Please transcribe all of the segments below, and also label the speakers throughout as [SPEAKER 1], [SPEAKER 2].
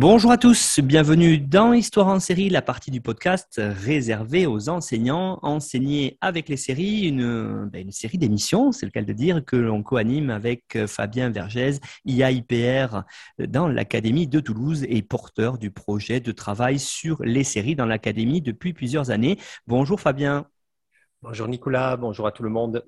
[SPEAKER 1] Bonjour à tous, bienvenue dans Histoire en série, la partie du podcast réservée aux enseignants, enseignés avec les séries, une, ben, série d'émissions, c'est le cas de dire, que l'on co-anime avec Fabien Vergès, IAIPR dans l'Académie de Toulouse et porteur du projet de travail sur les séries dans l'Académie depuis plusieurs années. Bonjour Fabien.
[SPEAKER 2] Bonjour Nicolas, bonjour à tout le monde.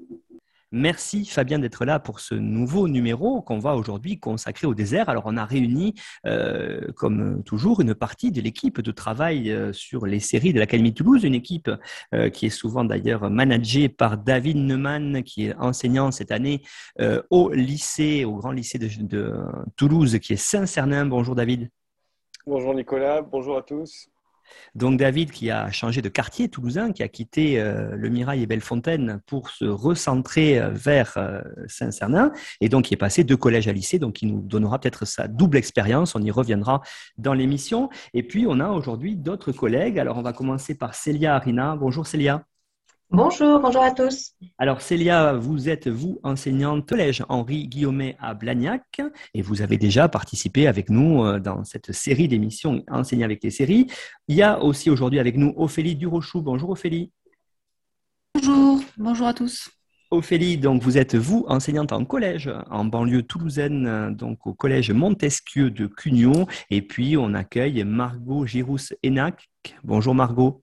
[SPEAKER 1] Merci Fabien d'être là pour ce nouveau numéro qu'on va aujourd'hui consacrer au désert. Alors on a réuni, euh, comme toujours, une partie de l'équipe de travail euh, sur les séries de l'Académie Toulouse, une équipe euh, qui est souvent d'ailleurs managée par David Neumann, qui est enseignant cette année au lycée, au grand lycée de, de Toulouse, qui est Saint-Cernin. Bonjour David.
[SPEAKER 3] Bonjour Nicolas, bonjour à tous.
[SPEAKER 1] Donc David qui a changé de quartier toulousain, qui a quitté euh, le Mirail et Bellefontaine pour se recentrer euh, vers euh, Saint-Cernin et donc qui est passé de collège à lycée, donc qui nous donnera peut-être sa double expérience, on y reviendra dans l'émission. Et puis on a aujourd'hui d'autres collègues, alors on va commencer par Célia Arina. Bonjour Célia.
[SPEAKER 4] Bonjour, bonjour à tous.
[SPEAKER 1] Alors Célia, vous êtes vous enseignante collège Henri Guillaumet à Blagnac et vous avez déjà participé avec nous euh, dans cette série d'émissions Enseigner avec les séries. Il y a aussi aujourd'hui avec nous Ophélie Durochou. Bonjour Ophélie.
[SPEAKER 5] Bonjour, bonjour à tous.
[SPEAKER 1] Ophélie, donc vous êtes vous enseignante en collège en banlieue toulousaine, donc au collège Montesquieu de Cugnon. Et puis on accueille Margot Girousse-Enac. Bonjour Margot.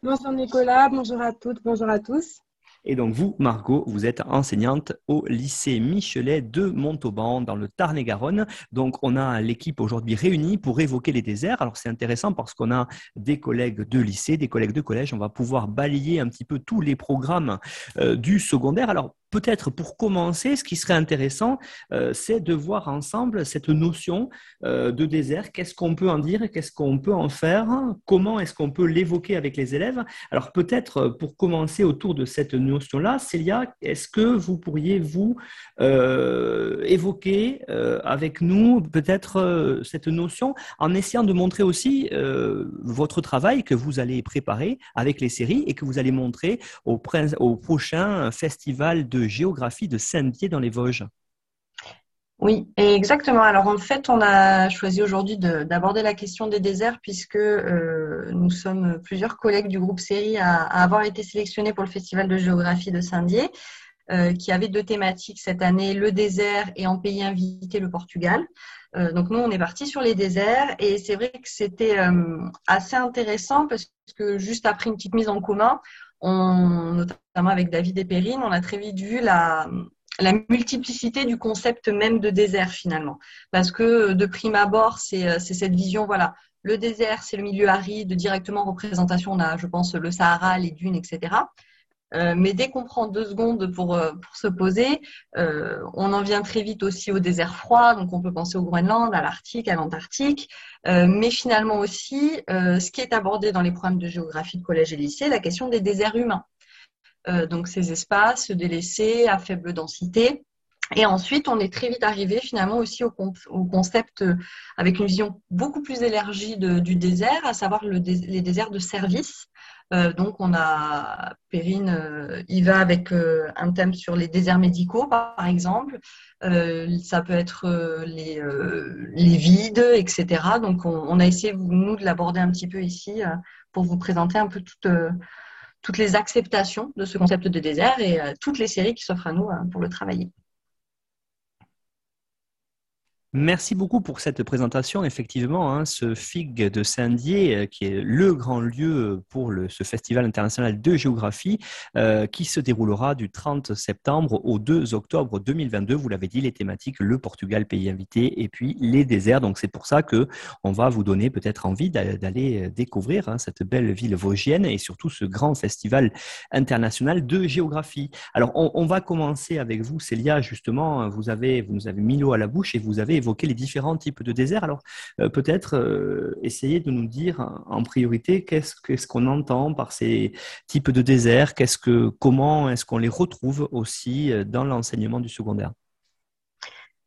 [SPEAKER 6] Bonjour Nicolas, bonjour à toutes, bonjour à tous.
[SPEAKER 1] Et donc vous, Margot, vous êtes enseignante au lycée Michelet de Montauban dans le Tarn-et-Garonne. Donc on a l'équipe aujourd'hui réunie pour évoquer les déserts. Alors c'est intéressant parce qu'on a des collègues de lycée, des collègues de collège. On va pouvoir balayer un petit peu tous les programmes euh, du secondaire. Alors peut-être pour commencer, ce qui serait intéressant, euh, c'est de voir ensemble cette notion euh, de désert. Qu'est-ce qu'on peut en dire? Qu'est-ce qu'on peut en faire? Comment est-ce qu'on peut l'évoquer avec les élèves? Alors peut-être euh, pour commencer autour de cette notion-là, Célia, est-ce que vous pourriez vous évoquer avec nous peut-être cette notion en essayant de montrer aussi votre travail que vous allez préparer avec les séries et que vous allez montrer au, au prochain festival de géographie de Saint-Dié dans les Vosges.
[SPEAKER 4] Oui, exactement. Alors en fait, on a choisi aujourd'hui d'aborder la question des déserts puisque euh, nous sommes plusieurs collègues du groupe Série à, avoir été sélectionnés pour le Festival de géographie de Saint-Dié, euh, qui avait deux thématiques cette année, le désert et en pays invité le Portugal. Euh, donc nous, on est parti sur les déserts et c'est vrai que c'était assez intéressant parce que juste après une petite mise en commun, notamment avec David et Perrine, on a très vite vu la, multiplicité du concept même de désert finalement. Parce que de prime abord, c'est cette vision, voilà, le désert, c'est le milieu aride, directement représentation, on a, je pense, le Sahara, les dunes, etc. Euh, mais dès qu'on prend deux secondes pour, euh, pour se poser, euh, on en vient très vite aussi au désert froid, donc on peut penser au Groenland, à l'Arctique, à l'Antarctique, mais finalement aussi, ce qui est abordé dans les programmes de géographie de collège et lycée, la question des déserts humains. donc ces espaces délaissés à faible densité. Et ensuite, on est très vite arrivé finalement aussi au, concept avec une vision beaucoup plus élargie du désert, à savoir le les déserts de service. Euh, donc, on a Perrine euh, il va avec euh, un thème sur les déserts médicaux, par exemple. ça peut être les, vides, etc. Donc, on, a essayé, nous, de l'aborder un petit peu ici pour vous présenter un peu toutes, toutes les acceptations de ce concept de désert et toutes les séries qui s'offrent à nous pour le travailler.
[SPEAKER 1] Merci beaucoup pour cette présentation. Effectivement, hein, ce FIG de Saint-Dié, euh, qui est le grand lieu pour ce Festival international de géographie, euh, qui se déroulera du 30 septembre au 2 octobre 2022. Vous l'avez dit, les thématiques, le Portugal, pays invité, et puis les déserts. Donc c'est pour ça que on va vous donner peut-être envie d'aller euh, découvrir hein, cette belle ville vosgienne et surtout ce grand festival international de géographie. Alors on, va commencer avec vous, Célia. Justement, vous avez vous nous avez mis l'eau à la bouche et vous avez les différents types de déserts. Alors, peut-être essayer de nous dire en priorité qu'est-ce qu'on entend par ces types de déserts, qu'est-ce que, comment est-ce qu'on les retrouve aussi dans l'enseignement du secondaire?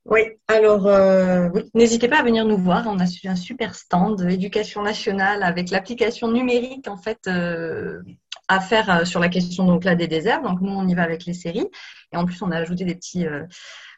[SPEAKER 4] Oui, alors euh, n'hésitez pas à venir nous voir. On a un super stand d'éducation nationale avec l'application numérique en fait euh, à faire euh, sur la question donc là des déserts. Donc nous on y va avec les séries et en plus on a ajouté des petits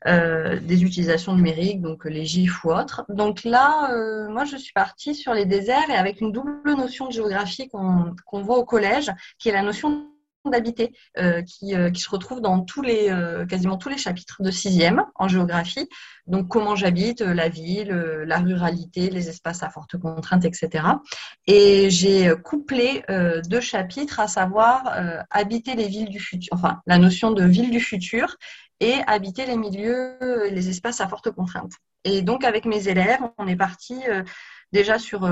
[SPEAKER 4] des utilisations numériques donc les GIF ou autres. Donc là moi je suis partie sur les déserts et avec une double notion de géographie qu'on voit au collège qui est la notion d'habiter euh, qui, euh, qui, se retrouve dans tous les, euh, quasiment tous les chapitres de sixième en géographie. Donc, comment j'habite, la ville, la ruralité, les espaces à forte contrainte, etc. Et j'ai couplé deux chapitres, à savoir habiter les villes du futur, enfin, la notion de ville du futur et habiter les milieux, les espaces à forte contrainte. Et donc, avec mes élèves, on est parti déjà sur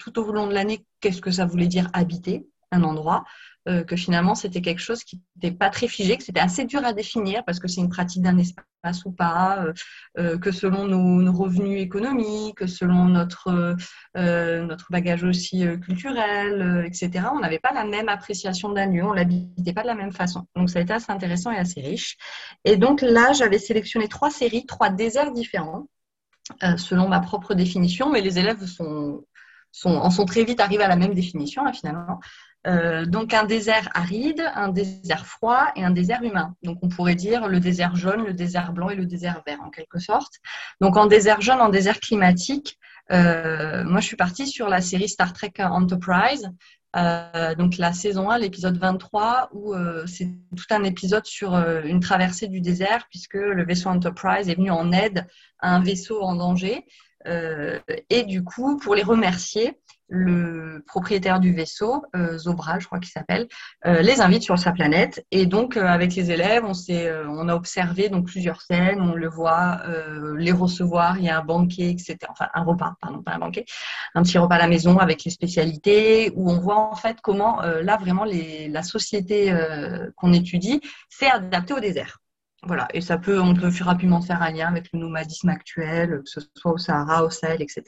[SPEAKER 4] tout au long de l'année, qu'est-ce que ça voulait dire habiter un endroit. Euh, que finalement c'était quelque chose qui n'était pas très figé, que c'était assez dur à définir parce que c'est une pratique d'un espace ou pas, euh, euh, que selon nos, revenus économiques, que selon notre, notre bagage aussi culturel, etc., on n'avait pas la même appréciation d'un lieu, on l'habitait pas de la même façon. Donc ça a été assez intéressant et assez riche. Et donc là, j'avais sélectionné trois séries, trois déserts différents. selon ma propre définition, mais les élèves en sont très vite arrivés à la même définition hein, finalement. Euh, donc un désert aride, un désert froid et un désert humain. Donc on pourrait dire le désert jaune, le désert blanc et le désert vert en quelque sorte. Donc en désert jaune, en désert climatique, euh, moi je suis partie sur la série Star Trek Enterprise. Euh, donc la saison 1, l'épisode 23, où c'est tout un épisode sur une traversée du désert, puisque le vaisseau Enterprise est venu en aide à un vaisseau en danger. et du coup, pour les remercier, le propriétaire du vaisseau, euh, Zobra, je crois qu'il s'appelle, euh, les invite sur sa planète. Et donc, euh, avec les élèves, on, on a observé donc plusieurs scènes, on le voit les recevoir, il y a un banquet, etc. Enfin, un repas, pardon, pas un banquet, un petit repas à la maison avec les spécialités, où on voit en fait comment, là, vraiment, la société qu'on étudie s'est adaptée au désert. Voilà, et ça peut, on peut rapidement faire un lien avec le nomadisme actuel, que ce soit au Sahara, au Sahel, etc.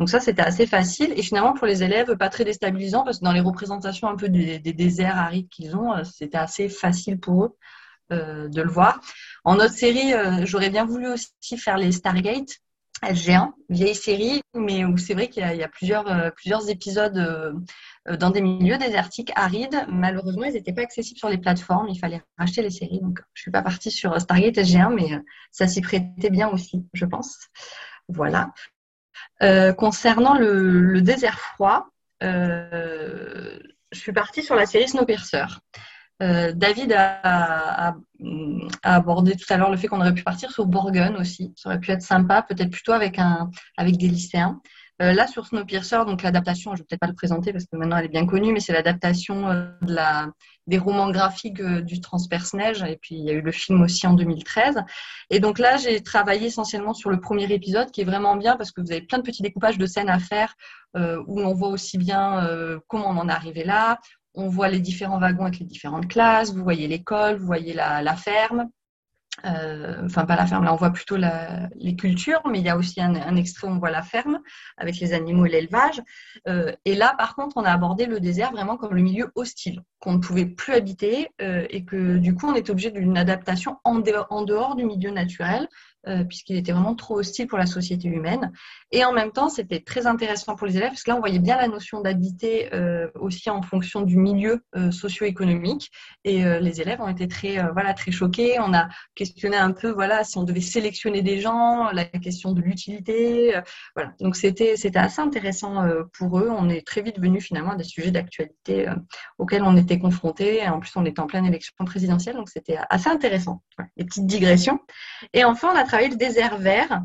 [SPEAKER 4] Donc ça, c'était assez facile. Et finalement, pour les élèves, pas très déstabilisant, parce que dans les représentations un peu des, déserts arides qu'ils ont, euh, c'était assez facile pour eux euh, de le voir. En autre série, euh, j'aurais bien voulu aussi faire les Stargate, SG1, vieille série, mais où c'est vrai qu'il y, a plusieurs, plusieurs épisodes euh, dans des milieux désertiques, arides. Malheureusement, ils n'étaient pas accessibles sur les plateformes. Il fallait racheter les séries. Donc, je ne suis pas partie sur Stargate SG1, mais euh, ça s'y prêtait bien aussi, je pense. Voilà. Euh, concernant le, désert froid, je suis partie sur la série Snowpiercer. David a, abordé tout à l'heure le fait qu'on aurait pu partir sur Borgen aussi. Ça aurait pu être sympa, peut-être plutôt avec, un, avec des lycéens. Euh, là, sur Snowpiercer, donc l'adaptation, je ne vais peut-être pas le présenter parce que maintenant elle est bien connue, mais c'est l'adaptation euh, des romans graphiques euh, du Transperce-Neige, et puis il y a eu le film aussi en 2013. Et donc là, j'ai travaillé essentiellement sur le premier épisode, qui est vraiment bien parce que vous avez plein de petits découpages de scènes à faire, où on voit aussi bien comment on en est arrivé là, on voit les différents wagons avec les différentes classes, vous voyez l'école, vous voyez la, ferme, euh, enfin pas la ferme, là on voit plutôt les cultures, mais il y a aussi un, extrait où on voit la ferme avec les animaux et l'élevage. Euh, et là, par contre, on a abordé le désert vraiment comme le milieu hostile, qu'on ne pouvait plus habiter euh, et que du coup, on est obligé d'une adaptation en dehors, du milieu naturel euh, puisqu'il était vraiment trop hostile pour la société humaine. Et en même temps, c'était très intéressant pour les élèves, parce que là, on voyait bien la notion d'habiter euh, aussi en fonction du milieu euh, socio-économique. Et les élèves ont été très, voilà, très choqués. On a questionné un peu voilà, si on devait sélectionner des gens, la question de l'utilité. voilà. Donc, c'était assez intéressant pour eux. On est très vite venu finalement à des sujets d'actualité auxquels on était confrontés. En plus, on était en pleine élection présidentielle, donc c'était assez intéressant. Les petites digressions. Et enfin, on a travaillé le désert vert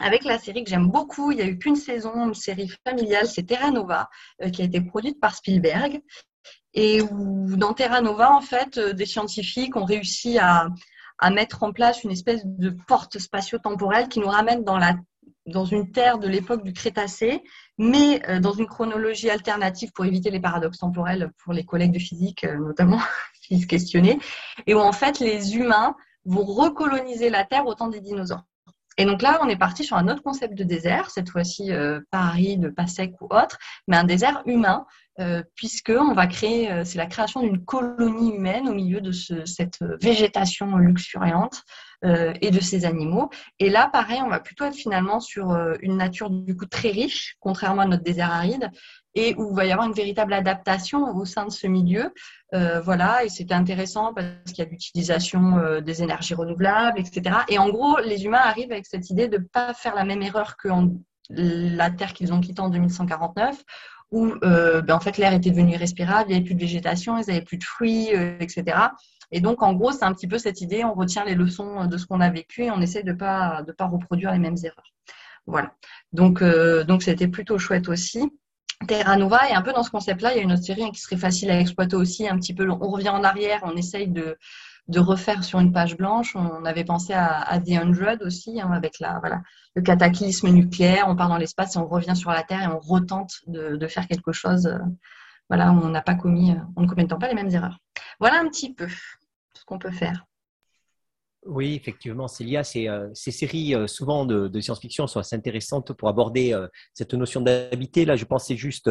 [SPEAKER 4] avec la série que j'aime beaucoup. Il n'y a eu qu'une saison, une série familiale, c'est Terra Nova, euh, qui a été produite par Spielberg. Et où, dans Terra Nova, en fait, euh, des scientifiques ont réussi à, mettre en place une espèce de porte spatio-temporelle qui nous ramène dans une terre de l'époque du Crétacé, mais euh, dans une chronologie alternative pour éviter les paradoxes temporels pour les collègues de physique, notamment, qui se questionnaient, et où en fait les humains vont recoloniser la Terre au temps des dinosaures. Et donc là, on est parti sur un autre concept de désert, cette fois-ci euh, pas aride, pas sec ou autre, mais un désert humain, euh, puisque on va créer, euh, c'est la création d'une colonie humaine au milieu de cette végétation luxuriante et de ces animaux. Et là, pareil, on va plutôt être finalement sur une nature du coup très riche, contrairement à notre désert aride, et où il va y avoir une véritable adaptation au sein de ce milieu. Euh, voilà, et c'était intéressant parce qu'il y a l'utilisation euh, des énergies renouvelables, etc. Et en gros, les humains arrivent avec cette idée de ne pas faire la même erreur que la Terre qu'ils ont quittée en 2149, où euh, ben, en fait l'air était devenu irrespirable, il n'y avait plus de végétation, ils n'avaient plus de fruits, etc. Et donc, en gros, c'est un petit peu cette idée, on retient les leçons de ce qu'on a vécu et on essaie de ne pas, de pas reproduire les mêmes erreurs. Voilà. Donc, donc c'était plutôt chouette aussi. Terra Nova est un peu dans ce concept-là. Il y a une autre série qui serait facile à exploiter aussi, un petit peu. On revient en arrière, on essaye de, refaire sur une page blanche. On avait pensé à, The Hundred aussi, hein, avec le cataclysme nucléaire. On part dans l'espace et on revient sur la Terre et on retente de, faire quelque chose. Euh, voilà, on n'a pas commis, euh, on ne commet pas les mêmes erreurs. Voilà un petit peu ce qu'on peut faire.
[SPEAKER 2] Oui, effectivement, Célia, ces, euh, ces séries euh, souvent de, science-fiction sont assez intéressantes pour aborder euh, cette notion d'habiter. Là, je pensais juste,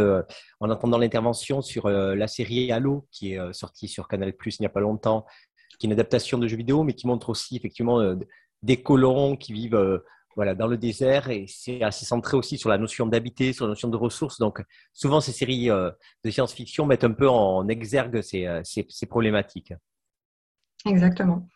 [SPEAKER 2] en entendant l'intervention sur la série Halo, qui est sortie sur Canal Plus il n'y a pas longtemps, qui est une adaptation de jeux vidéo, mais qui montre aussi effectivement des colons qui vivent voilà, dans le désert et c'est assez centré aussi sur la notion d'habiter, sur la notion de ressources. Donc, souvent, ces séries de science-fiction mettent un peu en exergue ces problématiques.
[SPEAKER 4] Exactement.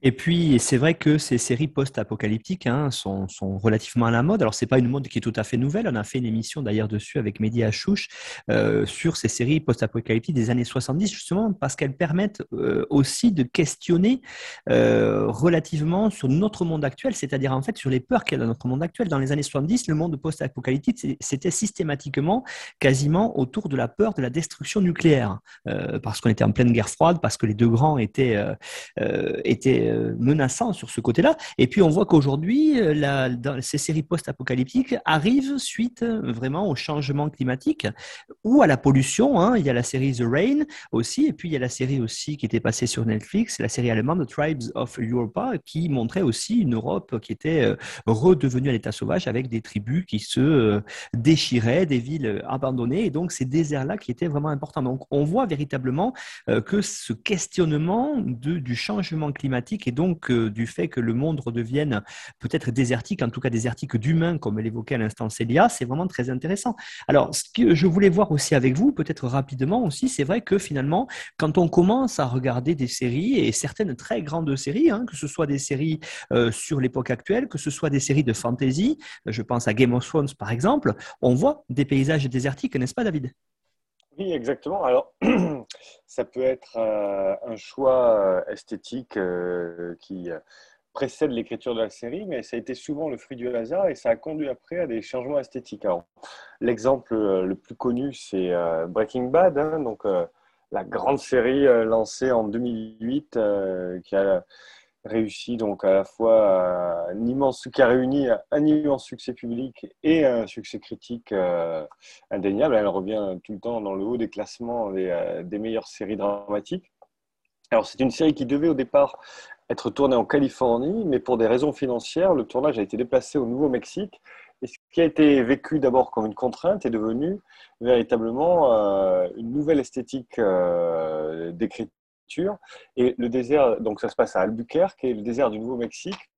[SPEAKER 1] Et puis, c'est vrai que ces séries post-apocalyptiques hein, sont, sont, relativement à la mode. Alors, c'est pas une mode qui est tout à fait nouvelle. On a fait une émission d'ailleurs dessus avec Mehdi Achouch euh, sur ces séries post-apocalyptiques des années 70, justement parce qu'elles permettent euh, aussi de questionner euh, relativement sur notre monde actuel, c'est-à-dire en fait sur les peurs qu'il y a dans notre monde actuel. Dans les années 70, le monde post-apocalyptique, c'était systématiquement quasiment autour de la peur de la destruction nucléaire, euh, parce qu'on était en pleine guerre froide, parce que les deux grands étaient, étaient euh, menaçant sur ce côté-là. Et puis on voit qu'aujourd'hui, euh, ces séries post-apocalyptiques arrivent suite euh, vraiment au changement climatique ou à la pollution. Hein. Il y a la série The Rain aussi, et puis il y a la série aussi qui était passée sur Netflix, la série allemande The Tribes of Europa, qui montrait aussi une Europe qui était redevenue à l'état sauvage avec des tribus qui se déchiraient, des villes abandonnées, et donc ces déserts-là qui étaient vraiment importants. Donc on voit véritablement que ce questionnement du changement climatique et donc euh, du fait que le monde redevienne peut-être désertique, en tout cas désertique d'humains, comme l'évoquait à l'instant Célia, c'est vraiment très intéressant. Alors, ce que je voulais voir aussi avec vous, peut-être rapidement aussi, c'est vrai que finalement, quand on commence à regarder des séries, et certaines très grandes séries, hein, que ce soit des séries euh, sur l'époque actuelle, que ce soit des séries de fantasy, je pense à Game of Thrones par exemple, on voit des paysages désertiques, n'est-ce pas David?
[SPEAKER 3] Oui, exactement. Alors, ça peut être euh, un choix euh, esthétique euh, qui précède l'écriture de la série, mais ça a été souvent le fruit du hasard et ça a conduit après à des changements esthétiques. l'exemple le plus connu, c'est Breaking Bad, hein, donc la grande série lancée en 2008 qui a réussi donc à la fois un immense, qui a réuni un immense succès public et un succès critique euh, indéniable. Elle revient tout le temps dans le haut des classements des, euh, des meilleures séries dramatiques. Alors c'est une série qui devait au départ être tournée en Californie, mais pour des raisons financières, le tournage a été déplacé au Nouveau-Mexique. Et ce qui a été vécu d'abord comme une contrainte est devenu véritablement euh, une nouvelle esthétique d'écriture et le désert, donc ça se passe à Albuquerque, et le désert du Nouveau-Mexique,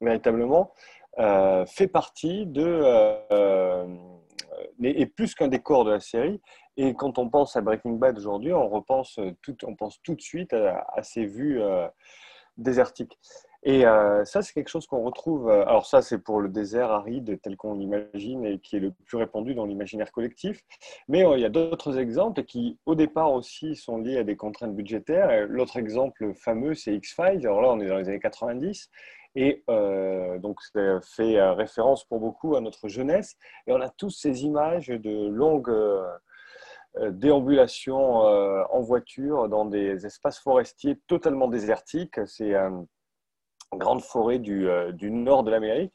[SPEAKER 3] véritablement, euh, fait partie de. Euh, et plus qu'un décor de la série. Et quand on pense à Breaking Bad aujourd'hui, on on pense tout de suite à, ces vues euh, désertiques. Et euh, ça, c'est quelque chose qu'on retrouve. Euh, alors, ça, c'est pour le désert aride tel qu'on l'imagine et qui est le plus répandu dans l'imaginaire collectif. Mais euh, il y a d'autres exemples qui, au départ aussi, sont liés à des contraintes budgétaires. L'autre exemple fameux, c'est X-Files. Alors là, on est dans les années 90. Et donc, ça fait référence pour beaucoup à notre jeunesse. Et on a tous ces images de longues déambulations en voiture dans des espaces forestiers totalement désertiques. C'est grande forêt du, euh, du nord de l'Amérique.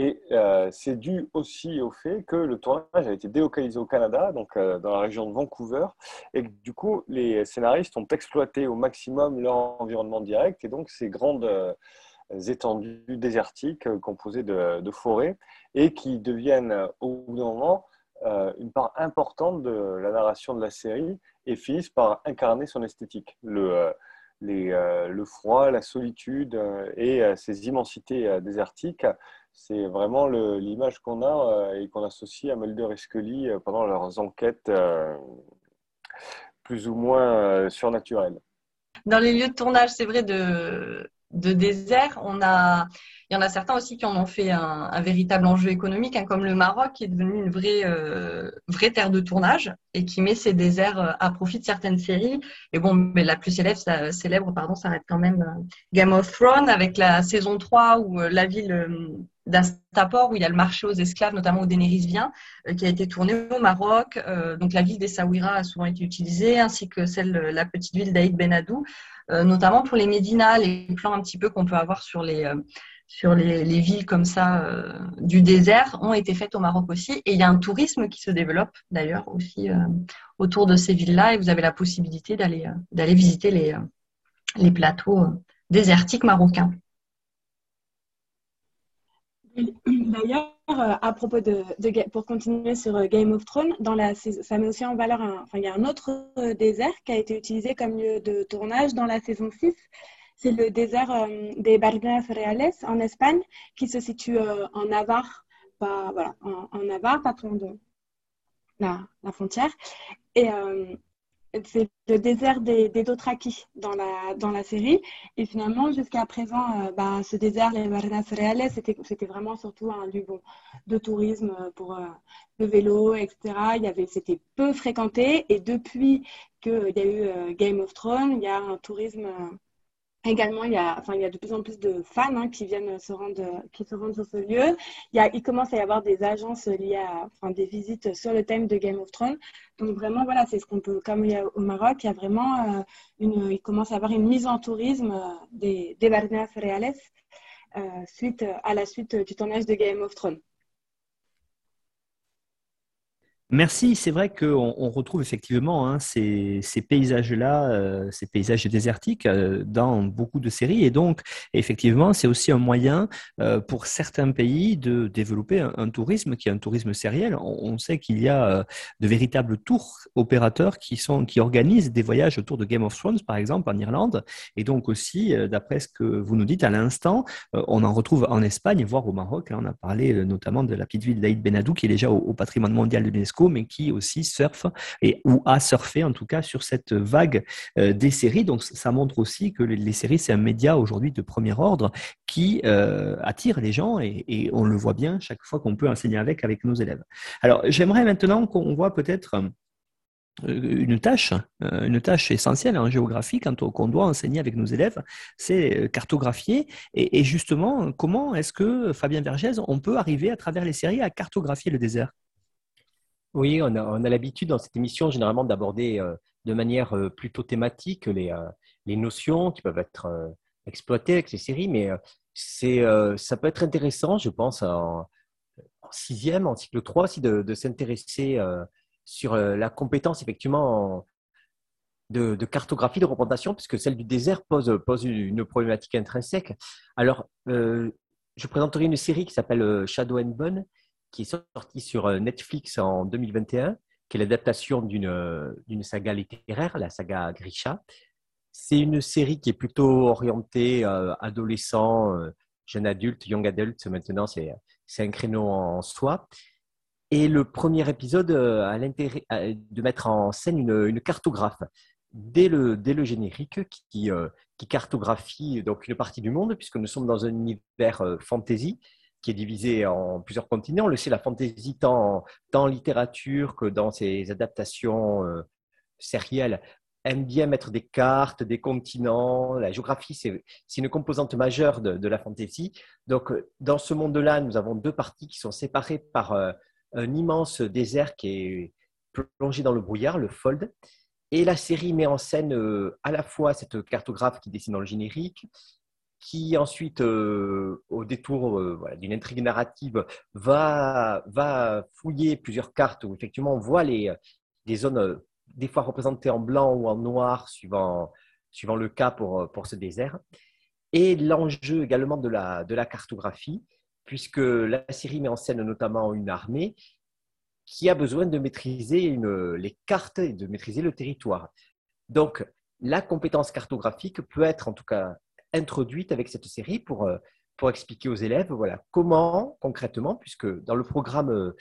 [SPEAKER 3] Et euh, c'est dû aussi au fait que le tournage a été délocalisé au Canada, donc euh, dans la région de Vancouver, et que, du coup, les scénaristes ont exploité au maximum leur environnement direct, et donc ces grandes étendues désertiques composées de, forêts et qui deviennent au bout d'un moment une part importante de la narration de la série et finissent par incarner son esthétique. Le froid, la solitude et ces immensités désertiques, c'est vraiment l'image qu'on a et qu'on associe à Mulder et Scully pendant leurs enquêtes plus ou moins surnaturelles.
[SPEAKER 4] Dans les lieux de tournage, c'est vrai, de, de désert, il y en a certains aussi qui en ont fait un, véritable enjeu économique, hein, comme le Maroc, qui est devenu une vraie, euh, terre de tournage et qui met ses déserts euh, à profit de certaines séries. Et bon, mais la plus célèbre, ça, pardon, ça reste quand même euh, Game of Thrones avec la saison 3 où la ville d'Astapor, où il y a le marché aux esclaves, notamment où Daenerys vient, qui a été tournée au Maroc. donc la ville des Saouira a souvent été utilisée, ainsi que celle, la petite ville d'Aïd. Euh, notamment pour les médinas, les plans un petit peu qu'on peut avoir sur les, euh, sur les, villes comme ça euh, du désert ont été faites au Maroc aussi. Et il y a un tourisme qui se développe d'ailleurs aussi autour de ces villes-là et vous avez la possibilité d'aller visiter les, les plateaux désertiques marocains.
[SPEAKER 6] D'ailleurs, euh, à propos de, pour continuer sur euh, Game of Thrones, dans la, ça met aussi en valeur, un, enfin, il y a un autre euh, désert qui a été utilisé comme lieu de tournage dans la saison 6. C'est le désert des Bardenas Reales en Espagne, qui se situe en Navarre, pas, voilà, en, Navarre, pas loin de la, la frontière. Et c'est le désert des, des Dothraki dans la, dans la série. Et finalement, jusqu'à présent, euh, bah, ce désert, les Marinas Reales, c'était, vraiment surtout un lieu de tourisme pour euh, le vélo, etc. Il avait, c'était peu fréquenté. Et depuis qu'il y a eu euh, Game of Thrones, il y a un tourisme Également, il y, a, enfin, il y a de plus en plus de fans hein, qui viennent se rendre, qui se rendent sur ce lieu. Il, y commence à y avoir des agences liées à, enfin, des visites sur le thème de Game of Thrones. Donc vraiment, voilà, c'est ce qu'on peut, comme y au Maroc, il y a vraiment euh, une, il commence à avoir une mise en tourisme euh, des, des Reales euh, suite à la suite du tournage de Game of Thrones.
[SPEAKER 1] Merci, c'est vrai qu'on on retrouve effectivement hein, ces, paysages-là, euh, ces paysages désertiques euh, dans beaucoup de séries. Et donc, effectivement, c'est aussi un moyen euh, pour certains pays de développer un, tourisme qui est un tourisme sériel. On, sait qu'il y a de véritables tours opérateurs qui, sont, qui organisent des voyages autour de Game of Thrones, par exemple, en Irlande. Et donc aussi, d'après ce que vous nous dites à l'instant, on en retrouve en Espagne, voire au Maroc. On a parlé notamment de la petite ville d'Aïd Benadou, qui est déjà au patrimoine mondial de l'UNESCO mais qui aussi surfe et, ou a surfé en tout cas sur cette vague euh, des séries. Donc ça montre aussi que les, séries, c'est un média aujourd'hui de premier ordre qui euh, attire les gens et, on le voit bien chaque fois qu'on peut enseigner avec nos élèves. Alors j'aimerais maintenant qu'on voit peut-être euh, une tâche, une tâche essentielle en géographie quand qu'on doit enseigner avec nos élèves, c'est cartographier. Et, et justement, comment est-ce que, Fabien Vergès, on peut arriver à travers les séries à cartographier le désert?
[SPEAKER 2] Oui, on a, l'habitude dans cette émission généralement d'aborder euh, de manière euh, plutôt thématique les, euh, les, notions qui peuvent être exploitées avec ces séries, mais ça peut être intéressant, je pense, en, sixième, en cycle 3 aussi, de, s'intéresser sur la compétence effectivement de, cartographie, de représentation, puisque celle du désert pose une problématique intrinsèque. Alors, je présenterai une série qui s'appelle Shadow and Bone, qui est sorti sur euh, Netflix en 2021, qui est l'adaptation euh, d'une saga littéraire, la saga Grisha. C'est une série qui est plutôt orientée euh, adolescent, jeune adulte, young adult. Maintenant, c'est un créneau en soi. Et le premier épisode a l'intérêt de mettre en scène une, cartographe dès le, dès le générique qui, qui, cartographie donc une partie du monde, puisque nous sommes dans un univers fantasy qui est divisé en plusieurs continents. On le sait, la fantaisie, tant, en littérature que dans ses adaptations euh, sérielles, aime bien mettre des cartes, des continents. La géographie, c'est une composante majeure de, la fantaisie. Donc, dans ce monde-là, nous avons deux parties qui sont séparées par euh, un immense désert qui est plongé dans le brouillard, le fold. Et la série met en scène euh, à la fois cette cartographe qui dessine dans le générique, qui ensuite, euh, au détour euh, d'une intrigue narrative, va, va fouiller plusieurs cartes où effectivement on voit les, des zones euh, des fois représentées en blanc ou en noir suivant, suivant le cas pour, pour ce désert. et l'enjeu également de la, de la cartographie, puisque la série met en scène notamment une armée qui a besoin de maîtriser une, les cartes et de maîtriser le territoire. Donc, la compétence cartographique peut être en tout cas introduite avec cette série pour, euh, pour expliquer aux élèves voilà, comment concrètement, puisque dans le programme,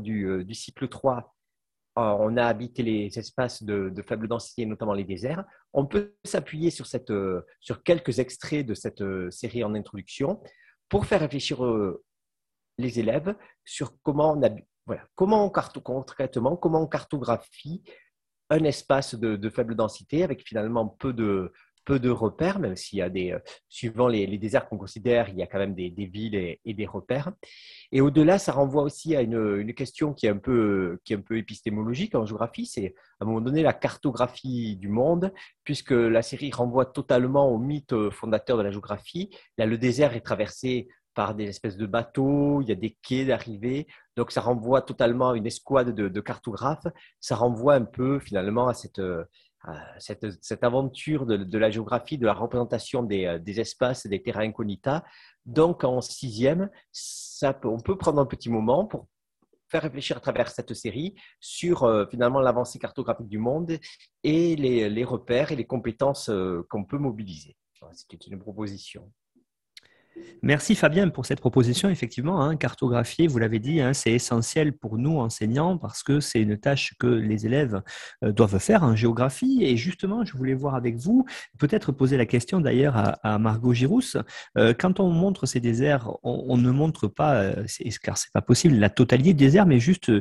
[SPEAKER 2] du, euh, du cycle 3, on a habité les espaces de, faible densité, notamment les déserts. On peut s'appuyer sur, euh, quelques extraits de cette série en introduction pour faire réfléchir les élèves sur comment on, voilà, comment cartographie un espace de, faible densité avec finalement peu de, peu de repères, même s'il y a des, euh, suivant les, déserts qu'on considère, il y a quand même des, villes et, des repères. Et au-delà, ça renvoie aussi à une, question qui est, un peu, qui est un peu épistémologique en géographie, c'est à un moment donné la cartographie du monde, puisque la série renvoie totalement au mythe fondateur de la géographie. Là, le désert est traversé par des espèces de bateaux, il y a des quais d'arrivée. Donc, ça renvoie totalement à une escouade de, cartographes. Ça renvoie un peu finalement à cette, cette, aventure de, la géographie, de la représentation des, des espaces et des terrains incognita. Donc, en sixième, on peut prendre un petit moment pour faire réfléchir à travers cette série sur euh, finalement l'avancée cartographique du monde et les, repères et les compétences euh, qu'on peut mobiliser. C'était une proposition.
[SPEAKER 1] Merci Fabien pour cette proposition. Effectivement, hein, cartographier, vous l'avez dit, hein, c'est essentiel pour nous enseignants parce que c'est une tâche que les élèves euh, doivent faire en géographie. Et justement, je voulais voir avec vous, peut-être poser la question d'ailleurs à, Margot Girousse. Euh, quand on montre ces déserts, on, ne montre pas, euh, car c'est pas possible, la totalité des déserts, mais juste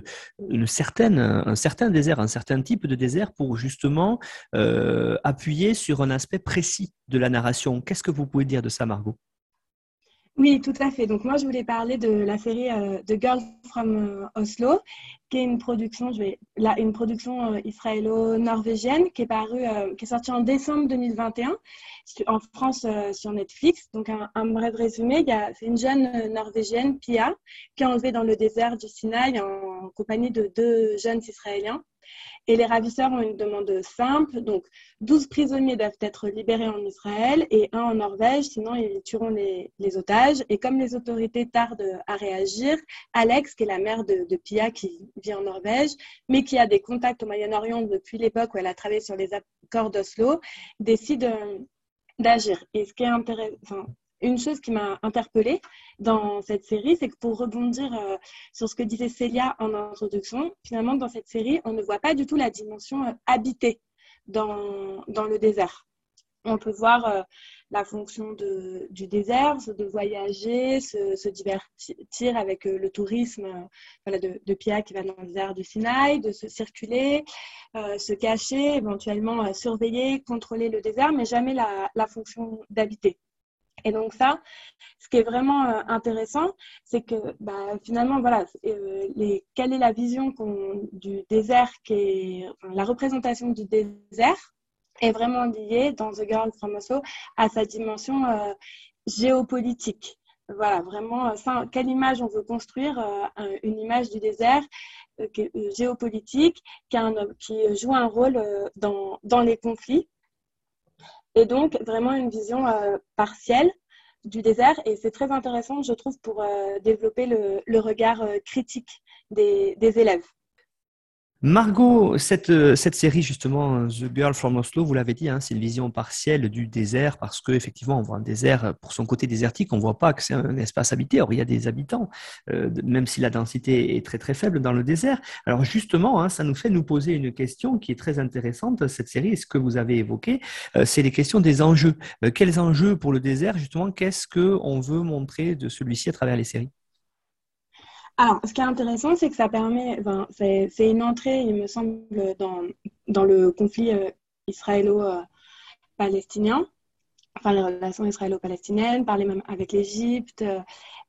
[SPEAKER 1] certaine, un certain désert, un certain type de désert pour justement appuyer sur un aspect précis de la narration. Qu'est-ce que vous pouvez dire de ça, Margot?
[SPEAKER 6] Oui, tout à fait. Donc moi, je voulais parler de la série euh, The Girl from euh, Oslo, qui est une production, euh, israélo-norvégienne qui est parue, qui est sortie en décembre 2021 en France sur Netflix. Donc un, un bref résumé, c'est une jeune norvégienne, Pia, qui est enlevée dans le désert du Sinaï en compagnie de deux jeunes Israéliens. Et les ravisseurs ont une demande simple. Donc, 12 prisonniers doivent être libérés en Israël et un en Norvège, sinon ils tueront les, otages. Et comme les autorités tardent à réagir, Alex, qui est la mère de, Pia, qui vit en Norvège, mais qui a des contacts au Moyen-Orient depuis l'époque où elle a travaillé sur les accords d'Oslo, décide euh, d'agir. Et ce qui est intéressant, une chose qui m'a interpellée dans cette série, c'est que pour rebondir euh, sur ce que disait Célia en introduction, finalement, dans cette série, on ne voit pas du tout la dimension euh, habitée dans, dans le désert. On peut voir euh, la fonction du désert, de voyager, se, divertir avec le tourisme voilà, de, de, Pia qui va dans le désert du Sinaï, de se circuler, se cacher, éventuellement surveiller, contrôler le désert, mais jamais la, la fonction d'habiter. Et donc ça, ce qui est vraiment euh, intéressant, c'est que bah, finalement, voilà, euh, quelle est la vision du désert, la représentation du désert est vraiment liée dans The Girl from Oslo à sa dimension euh, géopolitique. Voilà, vraiment, quelle image on veut construire Une image du désert géopolitique qui, joue un rôle dans les conflits et donc vraiment une vision euh, partielle du désert. Et c'est très intéressant, je trouve, pour euh, développer le, regard euh, critique des élèves.
[SPEAKER 1] Margot, cette, euh, cette, série justement, The Girl from Oslo, vous l'avez dit, hein, c'est une vision partielle du désert parce qu'effectivement, on voit un désert pour son côté désertique, on ne voit pas que c'est un espace habité. Or, il y a des habitants, euh, même si la densité est très très faible dans le désert. Alors justement, hein, ça nous fait nous poser une question qui est très intéressante. Cette série, ce que vous avez évoqué, euh, c'est les questions des enjeux. quels enjeux pour le désert justement Qu'est-ce que on veut montrer de celui-ci à travers les séries?
[SPEAKER 6] Alors, ce qui est intéressant, c'est que ça permet, c'est une entrée, il me semble, dans, le conflit euh, israélo-palestinien, enfin les relations israélo-palestiniennes, parler même avec l'Égypte, euh,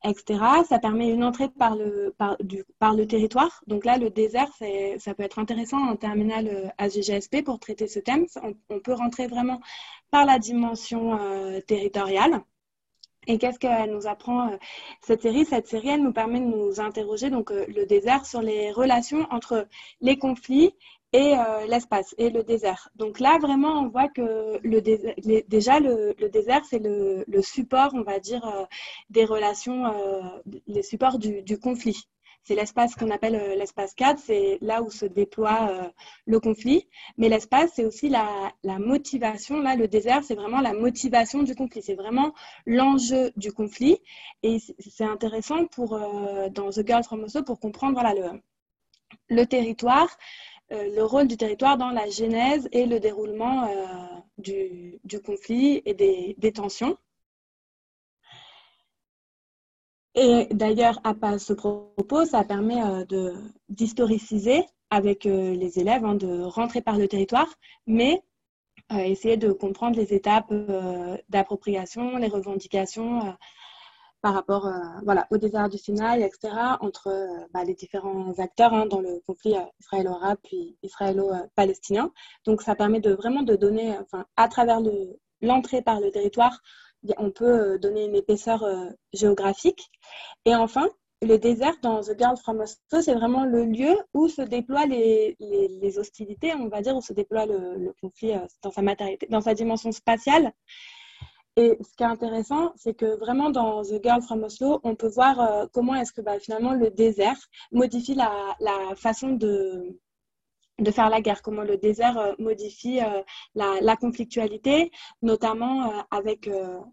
[SPEAKER 6] etc. Ça permet une entrée par le, par, du, par le territoire. Donc là, le désert, ça peut être intéressant en terminale euh, AGGSP pour traiter ce thème. On, peut rentrer vraiment par la dimension territoriale. Et qu'est-ce qu'elle nous apprend euh, cette série? Cette série, elle nous permet de nous interroger donc euh, le désert sur les relations entre les conflits et euh, l'espace et le désert. Donc là, vraiment, on voit que le déjà, le, désert, c'est le, support, on va dire, des relations, les supports du, conflit. C'est l'espace qu'on appelle l'espace 4, c'est là où se déploie le conflit. Mais l'espace, c'est aussi la, motivation. Là, le désert, c'est vraiment la motivation du conflit. C'est vraiment l'enjeu du conflit. Et c'est intéressant pour, dans The Girl from Oslo pour comprendre le, territoire euh, le rôle du territoire dans la genèse et le déroulement euh, du, conflit et des, tensions. Et d'ailleurs, à ce propos, ça permet euh, d'historiciser avec les élèves, hein, de rentrer par le territoire, mais essayer de comprendre les étapes d'appropriation, les revendications par rapport euh, voilà, au désert du Sinaï, etc., entre euh, bah, les différents acteurs hein, dans le conflit euh, israélo-arabe puis israélo-palestinien. Donc, ça permet de vraiment de donner, à travers l'entrée par le territoire, on peut donner une épaisseur géographique. Et enfin, le désert dans The Girl from Moscow, c'est vraiment le lieu où se déploient les, les, hostilités, on va dire, où se déploie le, conflit dans sa matérialité, dans sa dimension spatiale. Et ce qui est intéressant, c'est que vraiment dans The Girl from Oslo, on peut voir euh, comment est-ce que bah, finalement le désert modifie la, la façon de, de faire la guerre, comment le désert euh, modifie euh, la, conflictualité, notamment euh, avec,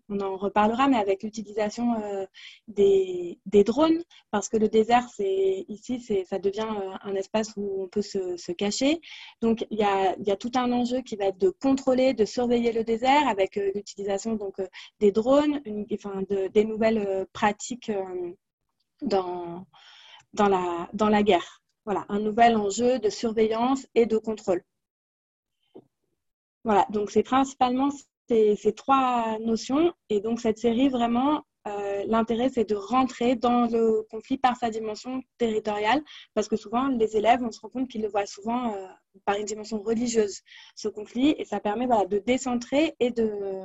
[SPEAKER 6] on en reparlera, mais avec l'utilisation des, drones, parce que le désert, c'est ici, ça devient un espace où on peut se, cacher. Donc, il y a, y a, tout un enjeu qui va être de contrôler, de surveiller le désert avec l'utilisation donc des drones, enfin, de, des nouvelles pratiques dans, dans, la, dans la guerre voilà, un nouvel enjeu de surveillance et de contrôle. Voilà, donc c'est principalement ces, trois notions. Et donc cette série, vraiment, euh, l'intérêt, c'est de rentrer dans le conflit par sa dimension territoriale, parce que souvent, les élèves, on se rend compte qu'ils le voient souvent euh, par une dimension religieuse, ce conflit, et ça permet de décentrer et de,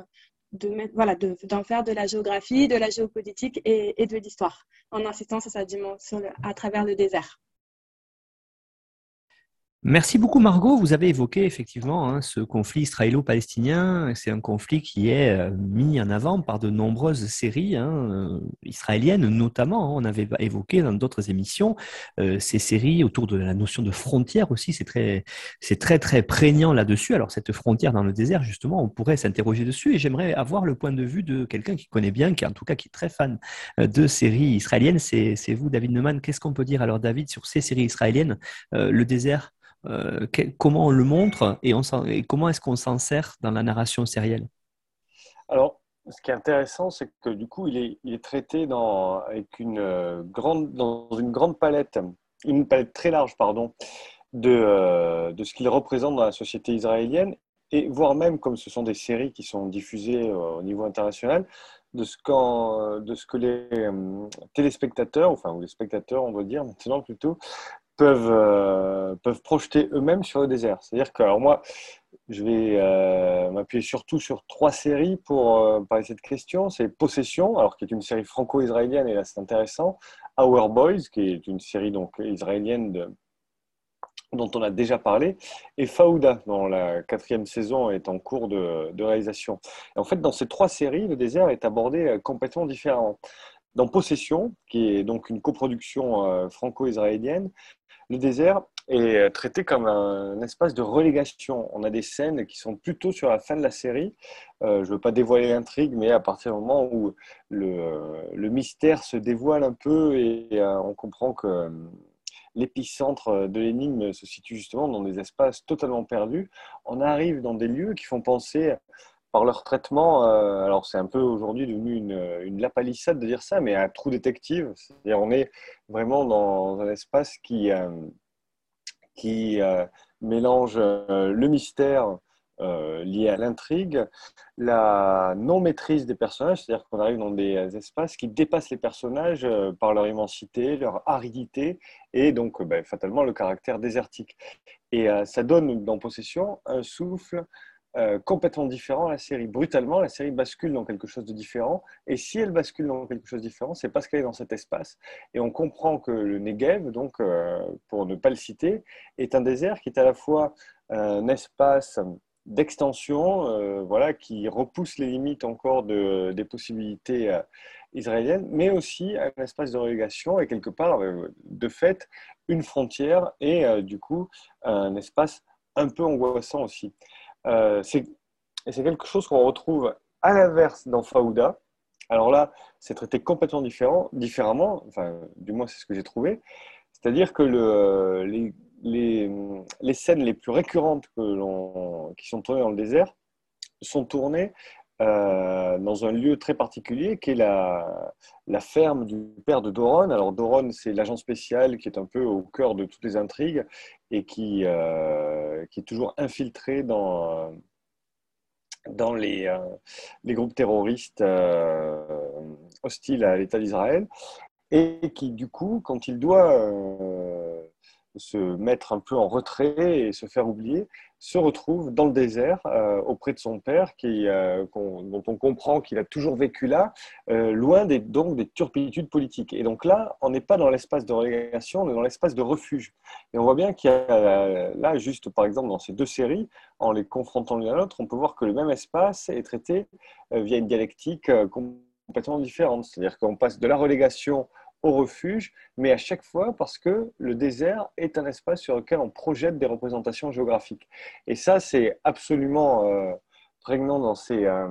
[SPEAKER 6] mettre, voilà, d'en faire de la géographie, de la géopolitique et de l'histoire, en insistant sur sa dimension à travers le désert.
[SPEAKER 1] Merci beaucoup Margot. Vous avez évoqué effectivement hein, ce conflit israélo-palestinien. C'est un conflit qui est euh, mis en avant par de nombreuses séries hein, euh, israéliennes, notamment. On avait évoqué dans d'autres émissions euh, ces séries autour de la notion de frontière aussi. C'est très, c'est très très prégnant là-dessus. Alors cette frontière dans le désert, justement, on pourrait s'interroger dessus. Et j'aimerais avoir le point de vue de quelqu'un qui connaît bien, qui en tout cas qui est très fan de séries israéliennes. C'est, vous, David Neumann. Qu'est-ce qu'on peut dire alors, David, sur ces séries israéliennes, le désert? Euh, comment on le montre et, comment est-ce qu'on s'en sert dans la narration sérielle?
[SPEAKER 3] Alors, ce qui est intéressant, c'est que du coup, il est, traité dans, avec une euh, grande, dans une grande palette, une palette très large, pardon, de, euh, de ce qu'il représente dans la société israélienne, et voire même, comme ce sont des séries qui sont diffusées au niveau international, de ce, de ce que les téléspectateurs, enfin, ou les spectateurs, on doit dire maintenant plutôt, peuvent, euh, peuvent projeter eux-mêmes sur le désert. C'est-à-dire que, alors moi, je vais euh, m'appuyer surtout sur trois séries pour euh, parler de cette question. C'est Possession, alors qui est une série franco-israélienne, et là c'est intéressant. Our Boys, qui est une série donc israélienne dont on a déjà parlé, et Faouda, dont la quatrième saison est en cours de, de réalisation. Et en fait, dans ces trois séries, le désert est abordé complètement différemment. Dans Possession, qui est donc une coproduction franco-israélienne, le désert est traité comme un, espace de relégation. On a des scènes qui sont plutôt sur la fin de la série. Euh, je ne veux pas dévoiler l'intrigue, mais à partir du moment où le, mystère se dévoile un peu et, euh, on comprend que euh, l'épicentre de l'énigme se situe justement dans des espaces totalement perdus, on arrive dans des lieux qui font penser par leur traitement, alors c'est un peu aujourd'hui devenu une, lapalissade de dire ça, mais un trou détective. C'est-à-dire on est vraiment dans un espace qui, euh, qui euh, mélange euh, le mystère lié à l'intrigue, la non-maîtrise des personnages, c'est-à-dire qu'on arrive dans des espaces qui dépassent les personnages par leur immensité, leur aridité et donc ben, fatalement le caractère désertique. Et ça donne dans Possession un souffle euh, complètement différent la série. Brutalement, la série bascule dans quelque chose de différent. Et si elle bascule dans quelque chose de différent, c'est parce qu'elle est dans cet espace. Et on comprend que le Negev, donc, euh, pour ne pas le citer, est un désert qui est à la fois un espace d'extension, euh, voilà, qui repousse les limites encore de, des possibilités israéliennes, mais aussi un espace de relégation et quelque part, de fait, une frontière et du coup un espace un peu angoissant aussi. Euh, c'est quelque chose qu'on retrouve à l'inverse dans Faouda. Alors là, c'est traité complètement différent, différemment, enfin, du moins c'est ce que j'ai trouvé. C'est-à-dire que le, les, scènes les plus récurrentes qui sont tournées dans le désert sont tournées euh, dans un lieu très particulier qui est la, ferme du père de Doron. Alors Doron, c'est l'agent spécial qui est un peu au cœur de toutes les intrigues et qui, euh, qui est toujours infiltré dans, dans les, euh, les groupes terroristes hostiles à l'État d'Israël et qui, du coup, quand il doit se mettre un peu en retrait et se faire oublier, se retrouve dans le désert euh, auprès de son père, qui, euh, dont on comprend qu'il a toujours vécu là, euh, loin des, donc des turpitudes politiques. Et donc là, on n'est pas dans l'espace de relégation, on est dans l'espace de refuge. Et on voit bien qu'il y a là, juste par exemple dans ces deux séries, en les confrontant l'une à l'autre, on peut voir que le même espace est traité via une dialectique complètement différente. C'est-à-dire qu'on passe de la relégation au refuge, mais à chaque fois parce que le désert est un espace sur lequel on projette des représentations géographiques. Et ça, c'est absolument euh, prégnant dans ces, euh,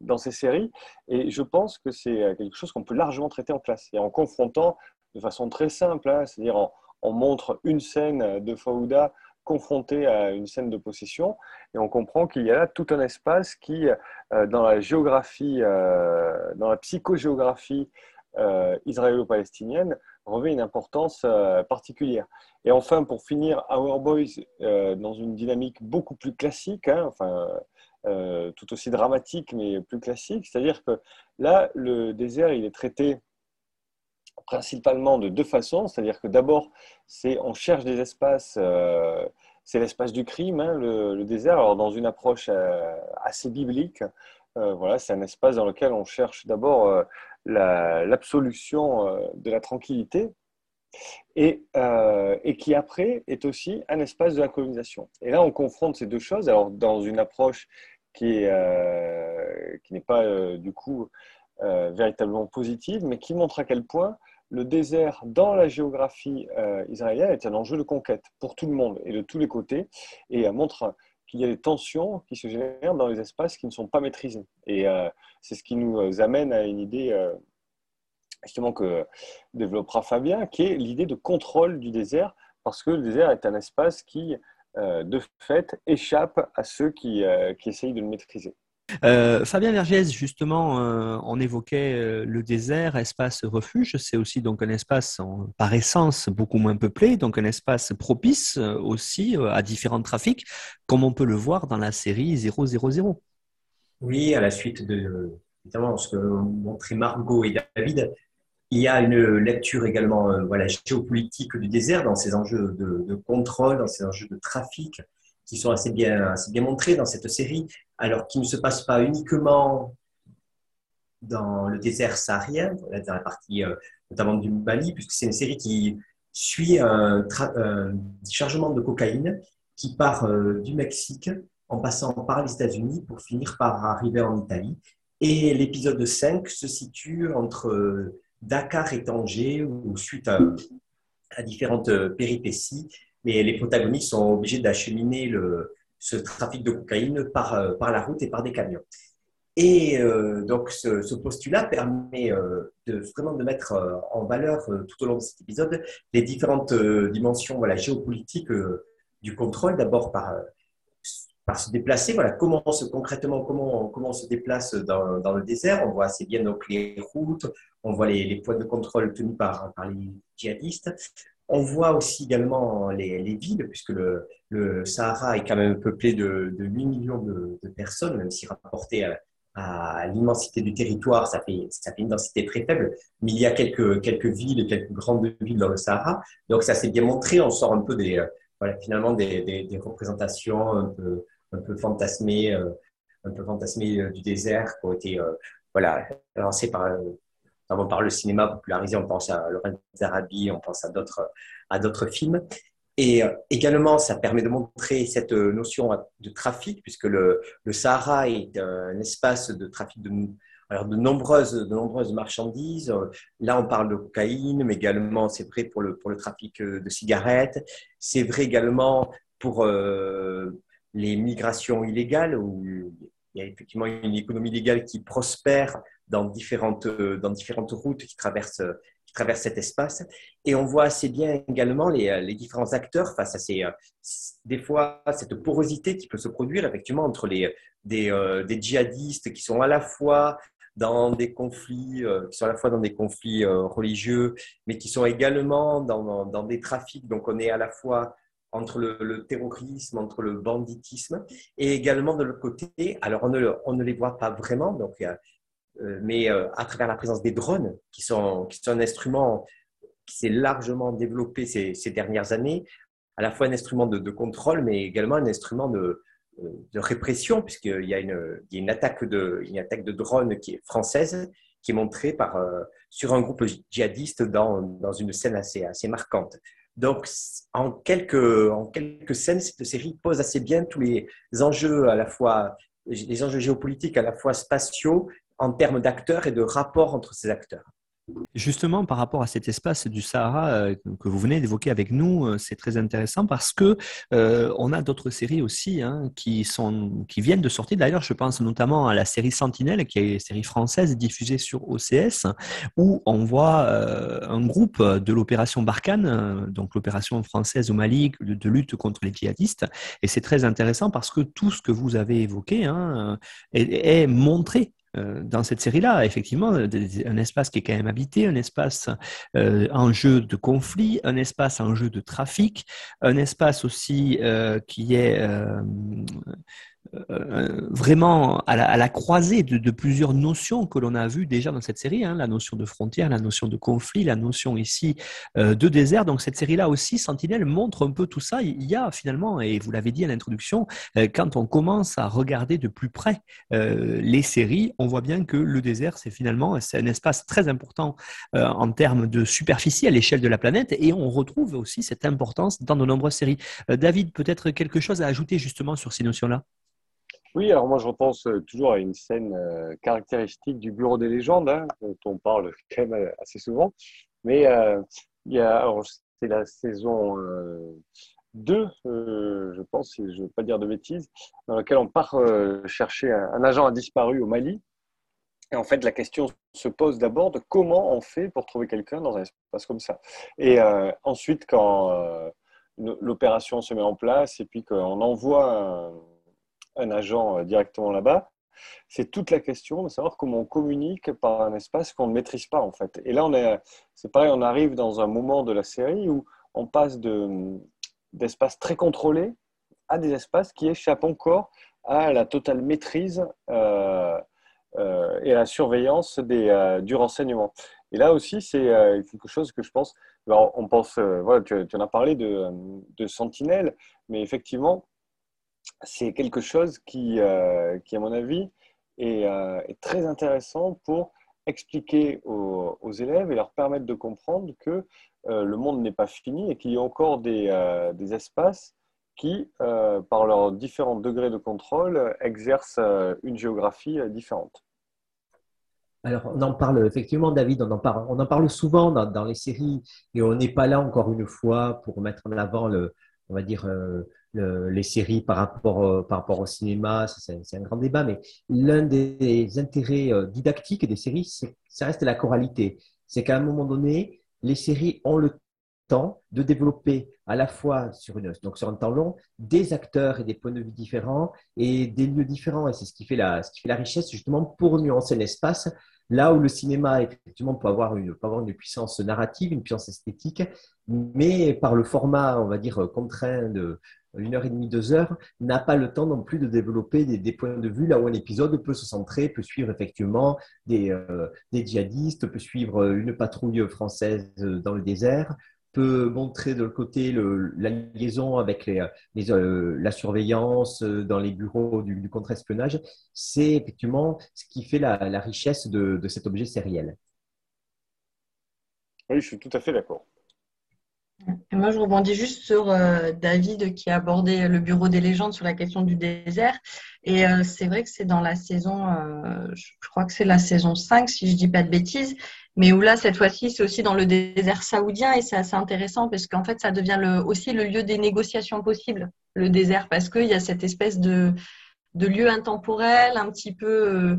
[SPEAKER 3] dans ces séries. Et je pense que c'est euh, quelque chose qu'on peut largement traiter en classe. Et en confrontant de façon très simple, hein, c'est-à-dire on, montre une scène de Faouda confrontée à une scène de possession, et on comprend qu'il y a là tout un espace qui, dans la géographie, dans la psychogéographie israélo-palestinienne revêt une importance euh, particulière. Et enfin, pour finir, Our Boys, euh, dans une dynamique beaucoup plus classique, hein, enfin, tout aussi dramatique, mais plus classique, c'est-à-dire que là, le désert, il est traité principalement de deux façons, c'est-à-dire que d'abord, c'est on cherche des espaces, c'est l'espace du crime, hein, le, le, désert, alors dans une approche assez biblique, voilà, c'est un espace dans lequel on cherche d'abord l'absolution euh, de la tranquillité, et, euh, qui après est aussi un espace de la colonisation. Et là, on confronte ces deux choses, alors dans une approche qui euh, n'est pas du coup véritablement positive, mais qui montre à quel point le désert dans la géographie israélienne est un enjeu de conquête pour tout le monde et de tous les côtés, et montre qu'il y a des tensions qui se génèrent dans les espaces qui ne sont pas maîtrisés. Et euh, c'est ce qui nous euh, amène à une idée euh, justement que développera Fabien, qui est l'idée de contrôle du désert, parce que le désert est un espace qui, de fait, échappe à ceux qui, qui essayent de le maîtriser.
[SPEAKER 1] Euh, Fabien Vergès, justement, euh, on évoquait euh, le désert, espace refuge. C'est aussi donc un espace par essence beaucoup moins peuplé, donc un espace propice aussi à différents trafics, comme on peut le voir dans la série 000.
[SPEAKER 2] Oui, à la suite de évidemment ce que montraient Margot et David, il y a une lecture également voilà, géopolitique du désert dans ces enjeux de, contrôle, dans ces enjeux de trafic qui sont assez bien, assez bien montrés dans cette série alors qui ne se passe pas uniquement dans le désert saharien, dans la partie euh, notamment du Mali, puisque c'est une série qui suit un, chargement de cocaïne qui part euh, du Mexique en passant par les États-Unis pour finir par arriver en Italie. Et l'épisode 5 se situe entre euh, Dakar et Tanger, où suite à, à différentes péripéties, mais les protagonistes sont obligés d'acheminer le, ce trafic de cocaïne par, euh, par la route et par des camions. Et euh, donc, ce, postulat permet euh, de, vraiment de mettre en valeur tout au long de cet épisode les différentes dimensions voilà, géopolitiques du contrôle. D'abord par, par se déplacer. Voilà, comment se, concrètement, comment, comment on se déplace dans, dans, le désert. On voit assez bien donc, les routes, on voit les, les points de contrôle tenus par, par les djihadistes. On voit aussi également les, villes, puisque le, Sahara est quand même peuplé de, 8 millions de, personnes, même si rapporté à, l'immensité du territoire, ça fait, une densité très faible. Mais il y a quelques, quelques villes, quelques grandes villes dans le Sahara. Donc ça s'est bien montré, on sort un peu des, voilà, finalement des, représentations un peu fantasmées, peu fantasmées du désert qui ont été voilà, lancées par, par le cinéma popularisé. On pense à Laurent Zarabi, on pense à d'autres, films. Et également, ça permet de montrer cette notion de trafic, puisque le, Sahara est un espace de trafic de, nombreuses, marchandises. Là, on parle de cocaïne, mais également, c'est vrai pour le, trafic de cigarettes. C'est vrai également pour euh, les migrations illégales, il y a effectivement une économie légale qui prospère dans différentes, routes qui traversent, cet espace. Et on voit assez bien également les, différents acteurs face à ces, des fois, cette porosité qui peut se produire effectivement entre les, euh, djihadistes qui sont à la fois dans des conflits, euh, qui sont à la fois dans des conflits euh, religieux, mais qui sont également dans, des trafics. Donc, on est à la fois entre le, terrorisme, entre le banditisme, et également de l'autre côté, alors on ne, les voit pas vraiment, donc, euh, mais à travers la présence des drones, qui sont, qui sont un instrument qui s'est largement développé ces, dernières années, à la fois un instrument de, contrôle, mais également un instrument de, répression, puisqu'il y a une, il y a une, attaque de, une attaque de drone qui française, qui est montrée par, euh, sur un groupe djihadiste dans, dans une scène assez, assez marquante. Donc, en quelques, en quelques scènes, cette série pose assez bien tous les enjeux à la fois, les enjeux géopolitiques à la fois spatiaux en termes d'acteurs et de rapports entre ces acteurs.
[SPEAKER 1] Justement, par rapport à cet espace du Sahara euh, que vous venez d'évoquer avec nous, euh, c'est très intéressant parce que euh, on a d'autres séries aussi hein, qui sont qui viennent de sortir. D'ailleurs, je pense notamment à la série Sentinelle, qui est une série française diffusée sur OCS, où on voit un groupe de l'opération Barkhane, donc l'opération française au Mali de, lutte contre les djihadistes. Et c'est très intéressant parce que tout ce que vous avez évoqué hein, est, montré dans cette série-là, effectivement, un espace qui est quand même habité, un espace euh, en jeu de conflit, un espace en jeu de trafic, un espace aussi euh, qui est euh, vraiment à la, croisée de, plusieurs notions que l'on a vues déjà dans cette série, hein, la notion de frontière, la notion de conflit, la notion ici euh, de désert. Donc cette série-là aussi, Sentinelle, montre un peu tout ça. Il y a finalement, et vous l'avez dit à l'introduction, euh, quand on commence à regarder de plus près les séries, on voit bien que le désert, c'est finalement un espace très important en termes de superficie à l'échelle de la planète, et on retrouve aussi cette importance dans de nombreuses séries. David, peut-être quelque chose à ajouter justement sur ces notions-là?
[SPEAKER 3] Oui, alors moi je repense euh, toujours à une scène euh, caractéristique du Bureau des légendes, hein, dont on parle quand même euh, assez souvent. Mais c'est la saison 2, je pense, si je ne veux pas dire de bêtises, dans laquelle on part chercher un, agent a disparu au Mali. Et en fait, la question se pose d'abord de comment on fait pour trouver quelqu'un dans un espace comme ça. Et ensuite, quand l'opération se met en place et puis qu'on envoie un agent euh, directement là-bas. C'est toute la question de savoir comment on communique par un espace qu'on ne maîtrise pas en fait. Et là, c'est pareil, on arrive dans un moment de la série où on passe de, d'espaces très contrôlés à des espaces qui échappent encore à la totale maîtrise euh, euh, et à la surveillance du renseignement. Et là aussi, c'est quelque chose que je pense. on pense, tu, en as parlé de, de Sentinelle, mais effectivement, c'est quelque chose qui, euh, qui, à mon avis, est, euh, est, très intéressant pour expliquer aux, élèves et leur permettre de comprendre que euh, le monde n'est pas fini et qu'il y a encore des, espaces qui, par leurs différents degrés de contrôle, exercent une géographie différente.
[SPEAKER 2] Alors, on en parle effectivement, David, on en parle, on en parle souvent dans, dans les séries et on n'est pas là encore une fois pour mettre en avant le, on va dire, les séries par rapport, par rapport au cinéma, c'est un grand débat, mais l'un des intérêts euh, didactiques des séries, ça reste la choralité. C'est qu'à un moment donné, les séries ont le temps de développer à la fois sur, une, donc sur un temps long des acteurs et des points de vue différents et des lieux différents. Et c'est ce ce qui fait la richesse justement pour nuancer l'espace. Là où le cinéma, effectivement, peut avoir, une, puissance narrative, une puissance esthétique, mais par le format, on va dire, contraint de, une heure et demie, deux heures, n'a pas le temps non plus de développer des, points de vue là où un épisode peut se centrer, peut suivre effectivement des, euh, des djihadistes, peut suivre une patrouille française dans le désert, peut montrer de l'autre côté la liaison avec les, la surveillance dans les bureaux du, contre-espionnage, c'est effectivement ce qui fait la, richesse de, de cet objet sériel.
[SPEAKER 3] Oui, je suis tout à fait d'accord.
[SPEAKER 4] moi, je rebondis juste sur euh, David qui a abordé le bureau des légendes sur la question du désert. Et euh, c'est vrai que c'est dans la saison, euh, je crois que c'est la saison 5, si je ne dis pas de bêtises, mais où là, cette fois-ci, c'est aussi dans le désert saoudien et c'est assez intéressant parce qu'en fait, ça devient aussi le lieu des négociations possibles, le désert, parce qu'il y a cette espèce de, de lieu intemporel, un petit peu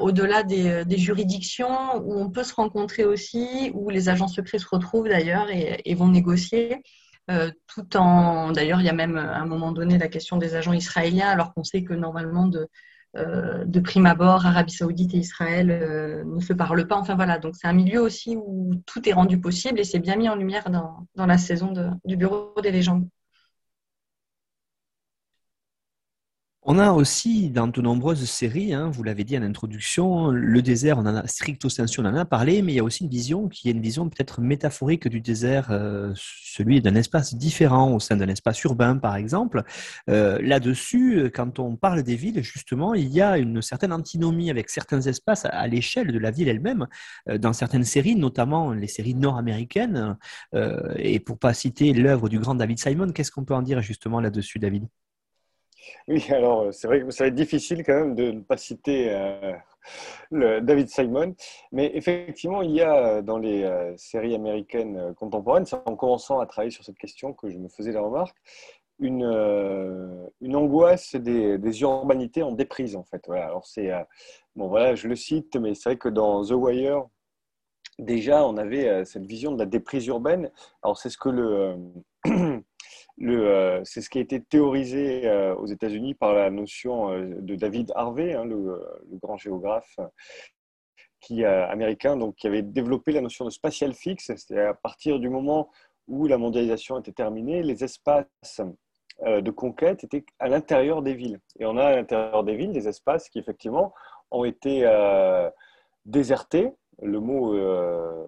[SPEAKER 4] au-delà euh, des, juridictions, où on peut se rencontrer aussi, où les agents secrets se retrouvent d'ailleurs et, vont négocier. Euh, tout en d'ailleurs il y a même à un moment donné la question des agents israéliens alors qu'on sait que normalement de, euh, de prime abord Arabie Saoudite et Israël ne se parlent pas. Enfin voilà. Donc c'est un milieu aussi où tout est rendu possible et c'est bien mis en lumière dans, dans la saison du bureau des légendes
[SPEAKER 1] On a aussi dans de nombreuses séries, hein, vous l'avez dit en introduction, le désert, on en a stricto sensu, on en a parlé, mais il y a aussi une vision qui est une vision peut-être métaphorique du désert, euh, celui d'un espace différent au sein d'un espace urbain, par exemple. Euh, là-dessus, quand on parle des villes, justement, il y a une certaine antinomie avec certains espaces à, l'échelle de la ville elle-même, euh, dans certaines séries, notamment les séries nord-américaines. et pour pas citer l'œuvre du grand David Simon, qu'est-ce qu'on peut en dire justement là-dessus, David?
[SPEAKER 3] oui, alors euh, c'est vrai que ça va être difficile quand même de ne pas citer euh, David Simon, mais effectivement, il y a dans les euh, séries américaines contemporaines, en commençant à travailler sur cette question que je me faisais la remarque, une, angoisse des, urbanités en déprise en fait. Alors c'est bon voilà, je le cite, mais c'est vrai que dans The Wire, déjà on avait cette vision de la déprise urbaine. Alors c'est ce que le Euh, c'est ce qui a été théorisé euh, aux États-Unis par la notion euh, de David Harvey, hein, le, grand géographe qui, américain, donc, qui avait développé la notion de spatial fixe. C'est à partir du moment où la mondialisation était terminée, les espaces de conquête étaient à l'intérieur des villes. Et on a à l'intérieur des villes des espaces qui, effectivement, ont été désertés le mot, euh,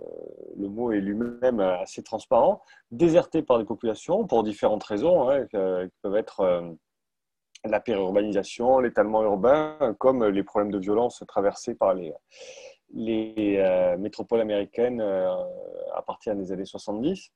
[SPEAKER 3] le mot est lui-même assez transparent, déserté par des populations pour différentes raisons, hein, qui peuvent être euh, la périurbanisation, l'étalement urbain, comme les problèmes de violence traversés par les, les euh, métropoles américaines à partir des années 70.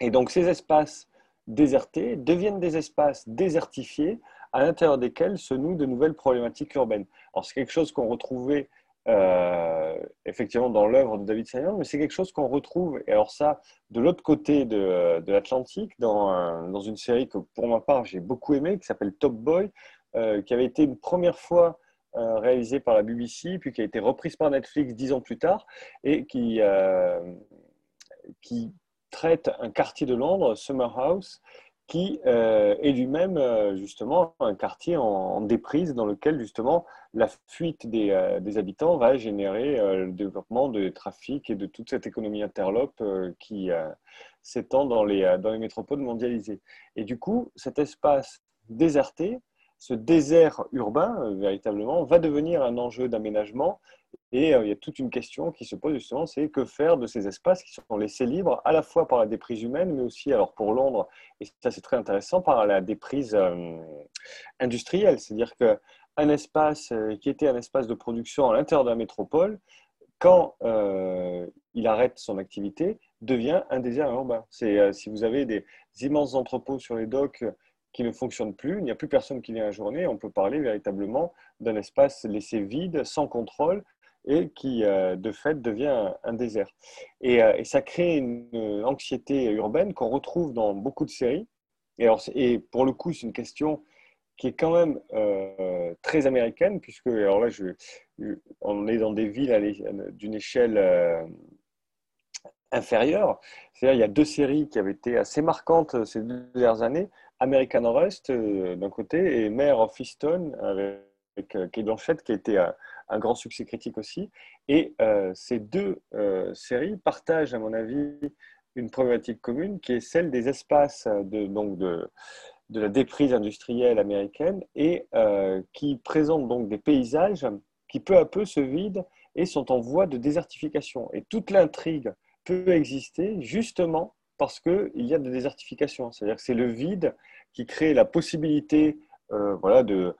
[SPEAKER 3] Et donc ces espaces désertés deviennent des espaces désertifiés à l'intérieur desquels se nouent de nouvelles problématiques urbaines. Alors c'est quelque chose qu'on retrouvait euh, effectivement dans l'œuvre de David Simon, mais c'est quelque chose qu'on retrouve, et alors ça, de l'autre côté de, l'Atlantique, dans, dans, une série que pour ma part j'ai beaucoup aimé, qui s'appelle Top Boy, euh, qui avait été une première fois euh, réalisée par la BBC, puis qui a été reprise par Netflix dix ans plus tard, et qui, qui traite un quartier de Londres, Summer House, qui euh, est lui-même euh, justement un quartier en, déprise dans lequel justement la fuite des, euh, habitants va générer le développement de trafic et de toute cette économie interlope qui s'étend dans les métropoles mondialisées. Et du coup, cet espace déserté, ce désert urbain véritablement, va devenir un enjeu d'aménagement et il y a toute une question qui se pose justement, c'est que faire de ces espaces qui sont laissés libres à la fois par la déprise humaine, mais aussi, alors pour Londres, et ça c'est très intéressant, par la déprise industrielle. C'est-à-dire qu'un espace qui était un espace de production à l'intérieur de la métropole, quand il arrête son activité, devient un désert urbain. C'est si vous avez des immenses entrepôts sur les docks qui ne fonctionnent plus, il n'y a plus personne qui vient la journée, on peut parler véritablement d'un espace laissé vide, sans contrôle, et qui, euh, de fait, devient un, désert. Euh, et, ça crée une anxiété urbaine qu'on retrouve dans beaucoup de séries. Et, alors, et pour le coup, c'est une question qui est quand même euh, très américaine, puisque, alors là, on est dans des villes d'une échelle inférieure. C'est-à-dire, il y a deux séries qui avaient été assez marquantes ces deux dernières années. American Rust, d'un côté, et Mayor of Easton, avec Kate Blanchett, qui été un grand succès critique aussi. Et euh, ces deux euh, séries partagent, à mon avis, une problématique commune qui est celle des espaces de, donc de, de la déprise industrielle américaine et euh, qui présentent donc des paysages qui peu à peu se vident et sont en voie de désertification. Et toute l'intrigue peut exister justement parce qu'il y a des désertifications. C'est-à-dire que c'est le vide qui crée la possibilité euh, voilà, de,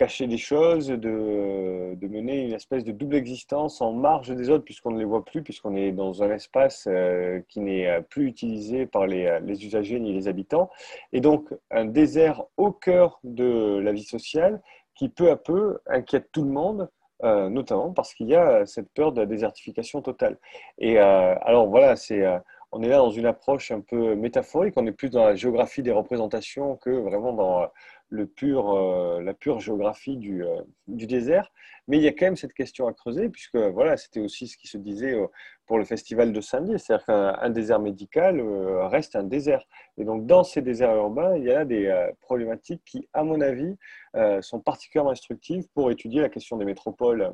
[SPEAKER 3] cacher des choses, de, mener une espèce de double existence en marge des autres, puisqu'on ne les voit plus, puisqu'on est dans un espace euh, qui n'est euh, plus utilisé par euh, les, usagers ni les habitants. Et donc, un désert au cœur de la vie sociale qui, peu à peu, inquiète tout le monde, notamment parce qu'il y a cette peur de la désertification totale. Et alors, voilà, c'est on est là dans une approche un peu métaphorique, on est plus dans la géographie des représentations que vraiment dans le pur, euh, la pure géographie du, euh, du, désert. Mais il y a quand même cette question à creuser, puisque voilà, c'était aussi ce qui se disait euh, pour le festival de Saint-Dié, c'est-à-dire qu'un désert médical reste un désert. Et donc, dans ces déserts urbains, il y a des problématiques qui, à mon avis, sont particulièrement instructives pour étudier la question des métropoles,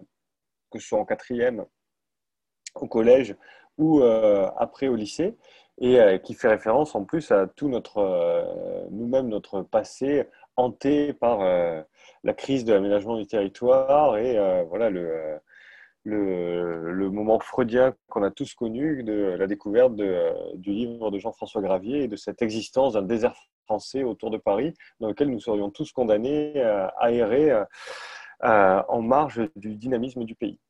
[SPEAKER 3] que ce soit en quatrième, au collège ou après au lycée et qui fait référence en plus à tout notre, nous-mêmes, notre passé hanté par euh, la crise de l'aménagement du territoire et euh, voilà le, le, moment freudien qu'on a tous connu de la découverte du livre de Jean-François Gravier et de cette existence d'un désert français autour de Paris dans lequel nous serions tous condamnés à errer euh, en marge du dynamisme du pays.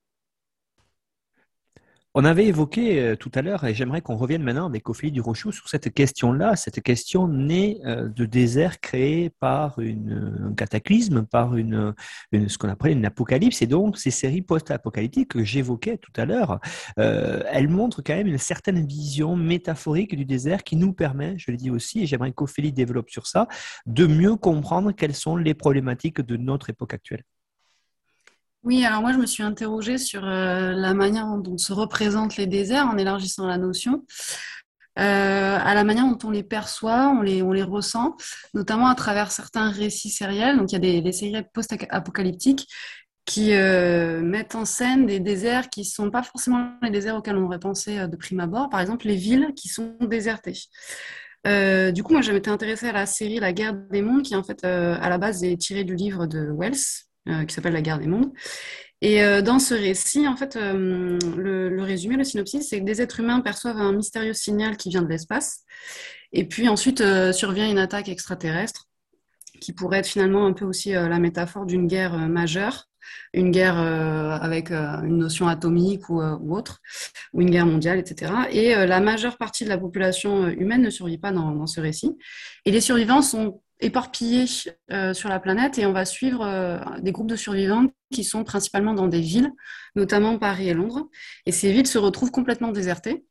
[SPEAKER 1] On avait évoqué euh, tout à l'heure, et j'aimerais qu'on revienne maintenant avec Ophélie Durochou sur cette question-là, cette question née euh, de désert créé par un cataclysme, par une, ce qu'on appelle une apocalypse, et donc ces séries post-apocalyptiques que j'évoquais tout à l'heure, euh, elles montrent quand même une certaine vision métaphorique du désert qui nous permet, je le dis aussi, et j'aimerais qu'Ophélie développe sur ça, de mieux comprendre quelles sont les problématiques de notre époque actuelle.
[SPEAKER 5] Oui, alors moi je me suis interrogée sur euh, la manière dont se représentent les déserts en élargissant la notion, euh, à la manière dont on les perçoit, on les, ressent, notamment à travers certains récits sériels. Donc il y a des, séries post-apocalyptiques qui euh, mettent en scène des déserts qui ne sont pas forcément les déserts auxquels on aurait pensé de prime abord. Par exemple, les villes qui sont désertées. du coup, moi, j'avais été intéressée à la série La guerre des mondes, qui en fait, à la base, est tirée du livre de Wells, qui s'appelle La guerre des mondes. Et euh, dans ce récit, en fait, euh, le, résumé, le synopsis, c'est que des êtres humains perçoivent un mystérieux signal qui vient de l'espace. Et puis ensuite survient une attaque extraterrestre qui pourrait être finalement un peu aussi la métaphore d'une guerre majeure, une guerre avec une notion atomique ou, autre, ou une guerre mondiale, etc. Et la majeure partie de la population humaine ne survit pas dans, ce récit. Et les survivants sont éparpillés euh, sur la planète et on va suivre euh, des groupes de survivants qui sont principalement dans des villes, notamment Paris et Londres. Et ces villes se retrouvent complètement désertées.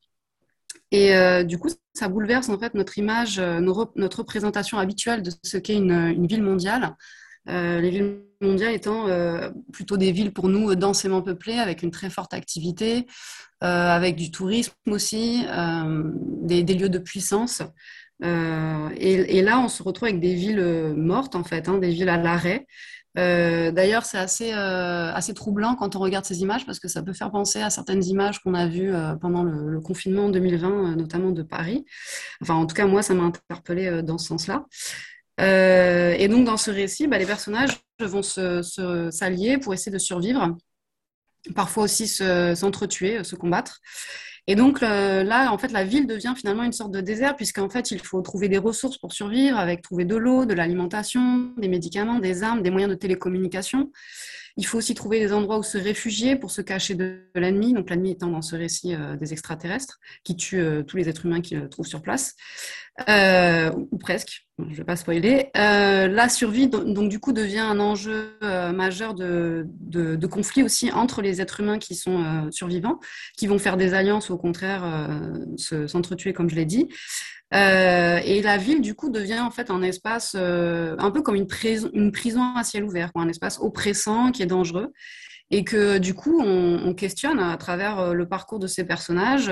[SPEAKER 5] Et euh, du coup, ça bouleverse en fait notre image, notre représentation habituelle de ce qu'est une, ville mondiale. les villes mondiales étant plutôt des villes pour nous densément peuplées, avec une très forte activité, avec du tourisme aussi, des, lieux de puissance. Euh, et, là, on se retrouve avec des villes euh, mortes, en fait, hein, des villes à l'arrêt. Euh, d'ailleurs, c'est assez, troublant quand on regarde ces images parce que ça peut faire penser à certaines images qu'on a vues pendant le, confinement en 2020, notamment de Paris. Enfin, en tout cas, moi, ça m'a interpellée dans ce sens-là. et donc, dans ce récit, bah, les personnages vont s'allier pour essayer de survivre, parfois aussi s'entretuer, se, se combattre. Et donc là, en fait, la ville devient finalement une sorte de désert, puisqu'en fait, il faut trouver des ressources pour survivre, avec trouver de l'eau, de l'alimentation, des médicaments, des armes, des moyens de télécommunication. Il faut aussi trouver des endroits où se réfugier pour se cacher de, l'ennemi, donc l'ennemi étant dans ce récit euh, des extraterrestres, qui tuent euh, tous les êtres humains qu'ils trouvent sur place, euh, ou presque, je ne vais pas spoiler. la survie, donc, du coup, devient un enjeu majeur de, conflit aussi entre les êtres humains qui sont survivants, qui vont faire des alliances, au contraire, s'entretuer, comme je l'ai dit. Euh, et la ville, du coup, devient en fait un espace euh, un peu comme une prison, une prison à ciel ouvert, quoi, un espace oppressant qui est dangereux. Et que du coup, on, questionne à travers euh, le parcours de ces personnages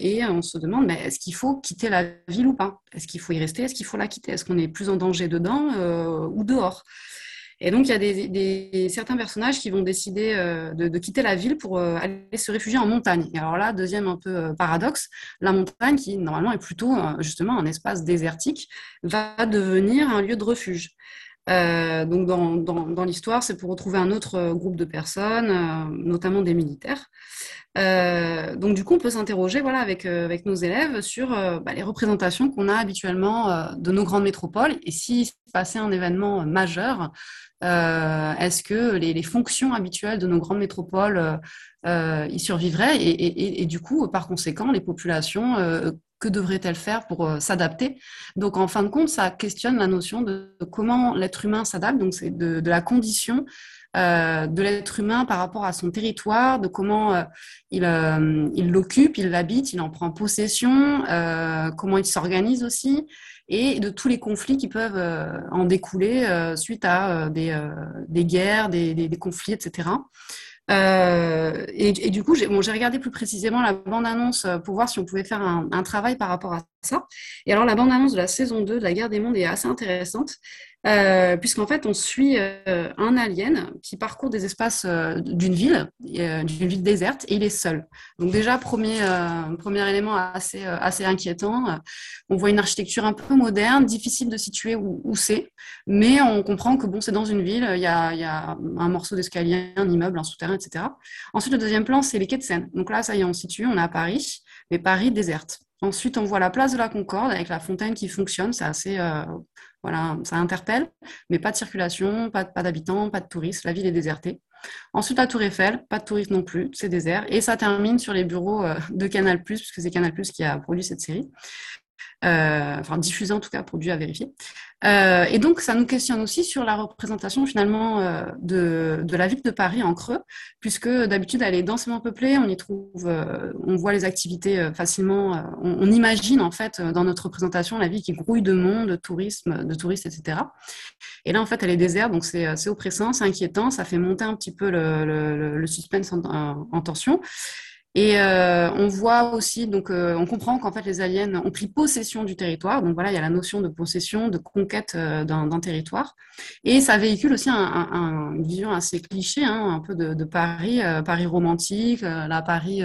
[SPEAKER 5] et on se demande mais est-ce qu'il faut quitter la ville ou pas? Est-ce qu'il faut y rester? Est-ce qu'il faut la quitter? Est-ce qu'on est plus en danger dedans ou dehors? Et donc, il y a des, certains personnages qui vont décider euh, de, quitter la ville pour euh, aller se réfugier en montagne. Et alors là, deuxième un peu euh, paradoxe, la montagne, qui normalement est plutôt justement un espace désertique, va devenir un lieu de refuge. donc dans, dans, l'histoire, c'est pour retrouver un autre groupe de personnes, notamment des militaires. donc du coup, on peut s'interroger voilà, avec, avec nos élèves sur bah, les représentations qu'on a habituellement de nos grandes métropoles et s'il se passait un événement majeur, est-ce que les, fonctions habituelles de nos grandes métropoles euh, y survivraient et, du coup, par conséquent, les populations, euh, que devraient-elles faire pour euh, s'adapter? Donc, en fin de compte, ça questionne la notion de, comment l'être humain s'adapte, donc c'est de, la condition de l'être humain par rapport à son territoire, de comment il l'occupe, il l'habite, il en prend possession, comment il s'organise aussi, et de tous les conflits qui peuvent en découler suite à des, guerres, des, conflits, etc. Euh, et, du coup, j'ai regardé plus précisément la bande-annonce euh, pour voir si on pouvait faire un, un, travail par rapport à ça. Et alors, la bande-annonce de la saison 2 de la guerre des mondes est assez intéressante. Euh, puisqu'en fait, on suit euh, un alien qui parcourt des espaces euh, d'une ville, d'une ville déserte, et il est seul. Donc déjà, premier, premier élément assez, inquiétant. On voit une architecture un peu moderne, difficile de situer où, c'est, mais on comprend que bon, c'est dans une ville, il y a, il y a un morceau d'escalier, un immeuble, un souterrain, etc. Ensuite, le deuxième plan, c'est les quais de Seine. Donc là, ça y est, on situe, on est à Paris, mais Paris déserte. Ensuite, on voit la place de la Concorde avec la fontaine qui fonctionne. C'est assez, voilà, ça interpelle, mais pas de circulation, pas, d'habitants, pas de touristes, la ville est désertée. Ensuite, la Tour Eiffel, pas de touristes non plus, c'est désert. Et ça termine sur les bureaux euh, de Canal+, puisque c'est Canal+, qui a produit cette série. Euh, enfin diffusé en tout cas, produit à vérifier. Euh, et donc, ça nous questionne aussi sur la représentation finalement euh, de, de, la ville de Paris en creux, puisque d'habitude elle est densément peuplée, on y trouve, euh, on voit les activités facilement, on, imagine en fait dans notre représentation la ville qui grouille de monde, de tourisme, de touristes, etc. Et là en fait elle est déserte, donc c'est oppressant, c'est inquiétant, ça fait monter un petit peu le suspense en, en tension. Et euh, on voit aussi, donc euh, on comprend qu'en fait les aliens ont pris possession du territoire. Donc voilà, il y a la notion de possession, de conquête euh, d'un territoire. Et ça véhicule aussi un, une vision assez cliché, hein, un peu de, Paris, Paris romantique, la Paris.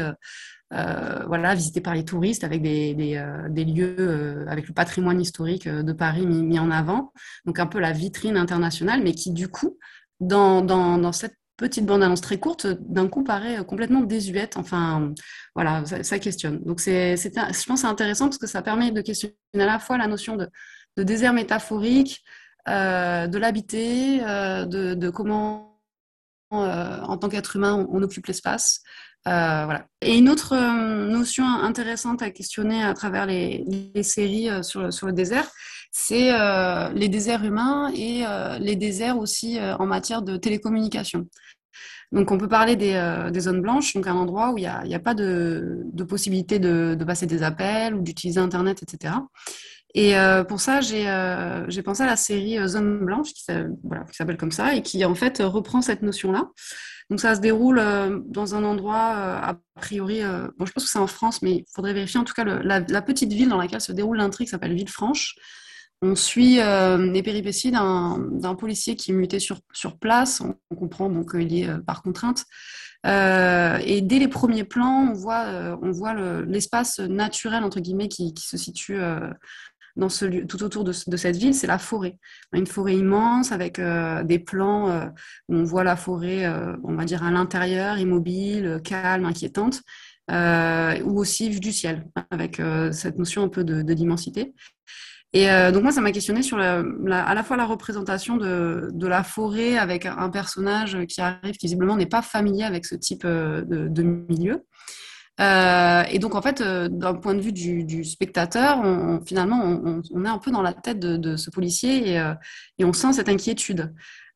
[SPEAKER 5] voilà, visité par les touristes avec des, des, lieux, avec le patrimoine historique de Paris mis, mis, en avant. Donc un peu la vitrine internationale, mais qui du coup, dans, dans, dans cette petite bande-annonce très courte, d'un coup paraît complètement désuète. Enfin, voilà, ça, questionne. Donc, c'est, je pense que c'est intéressant parce que ça permet de questionner à la fois la notion de, désert métaphorique, euh, de l'habiter, euh, de, comment, euh, en tant qu'être humain, on, occupe l'espace. Voilà. Et une autre notion intéressante à questionner à travers les, séries sur, sur le désert, c'est euh, les déserts humains et euh, les déserts aussi euh, en matière de télécommunication. Donc, on peut parler des, zones blanches, donc un endroit où il n'y a, pas de, possibilité de, passer des appels ou d'utiliser Internet, etc. Et pour ça, j'ai pensé à la série Zone blanche, qui s'appelle comme ça, et qui en fait reprend cette notion-là. Donc, ça se déroule dans un endroit, a priori, bon, je pense que c'est en France, mais il faudrait vérifier. En tout cas, la, petite ville dans laquelle se déroule l'intrigue s'appelle Villefranche. On suit euh, les péripéties d'un policier qui est muté sur, place. On, comprend qu'il est euh, par contrainte. Euh, et dès les premiers plans, on voit l'espace naturel entre guillemets qui, se situe tout autour de, cette ville, c'est la forêt. Une forêt immense avec des plans où on voit la forêt, on va dire à l'intérieur, immobile, calme, inquiétante. ou aussi vue du ciel, avec cette notion un peu de, d'immensité. Et euh, donc moi, ça m'a questionné sur à la fois la représentation de, de, la forêt avec un personnage qui arrive, qui visiblement n'est pas familier avec ce type euh, de, de milieu. Euh, et donc en fait, euh, d'un point de vue du, spectateur, finalement, on, est un peu dans la tête de, ce policier et, euh, et, on sent cette inquiétude.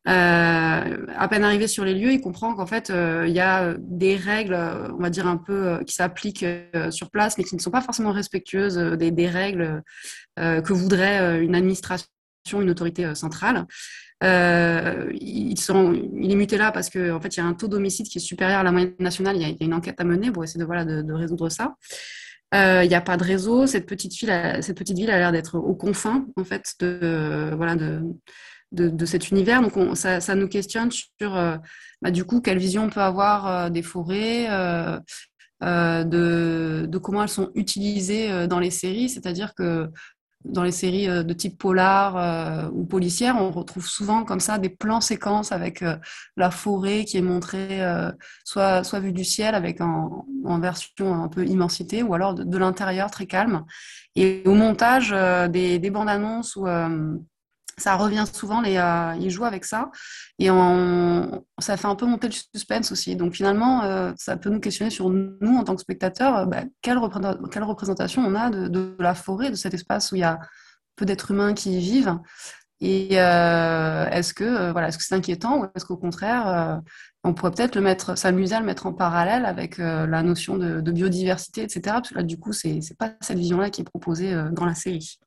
[SPEAKER 5] À peine arrivé sur les lieux, il comprend qu'en fait, il y a des règles, on va dire un peu, qui s'appliquent sur place, mais qui ne sont pas forcément respectueuses des règles que voudrait une administration, une autorité centrale. Euh, il, sont, il, est muté là parce qu'en en fait, il y a un taux d'homicide qui est supérieur à la moyenne nationale. Il y a, une enquête à mener pour essayer de, voilà, de, de résoudre ça. Euh, il n'y a pas de réseau. Cette petite, cette petite ville a l'air d'être aux confins en fait de, voilà, de, de, cet univers. Donc, ça, nous questionne sur, euh, bah, du coup, quelle vision on peut avoir euh, des forêts, euh, de, comment elles sont utilisées dans les séries. C'est-à-dire que dans les séries de type polar ou policière, on retrouve souvent comme ça des plans séquences avec la forêt qui est montrée soit, soit vue du ciel avec en, version un peu immensité ou alors de, l'intérieur très calme. Et au montage des, des bandes annonces ou ça revient souvent, les, euh, ils jouent avec ça. Et ça fait un peu monter le suspense aussi. Donc finalement, euh, ça peut nous questionner sur nous, en tant que spectateurs, euh, bah, quelle, représentation on a de, la forêt, de cet espace où il y a peu d'êtres humains qui y vivent. Et est-ce que voilà, est-ce que c'est inquiétant ou est-ce qu'au contraire, on pourrait peut-être le mettre, s'amuser à le mettre en parallèle avec la notion de, de, biodiversité, etc. Parce que là, du coup, c'est pas cette vision-là qui est proposée dans la série.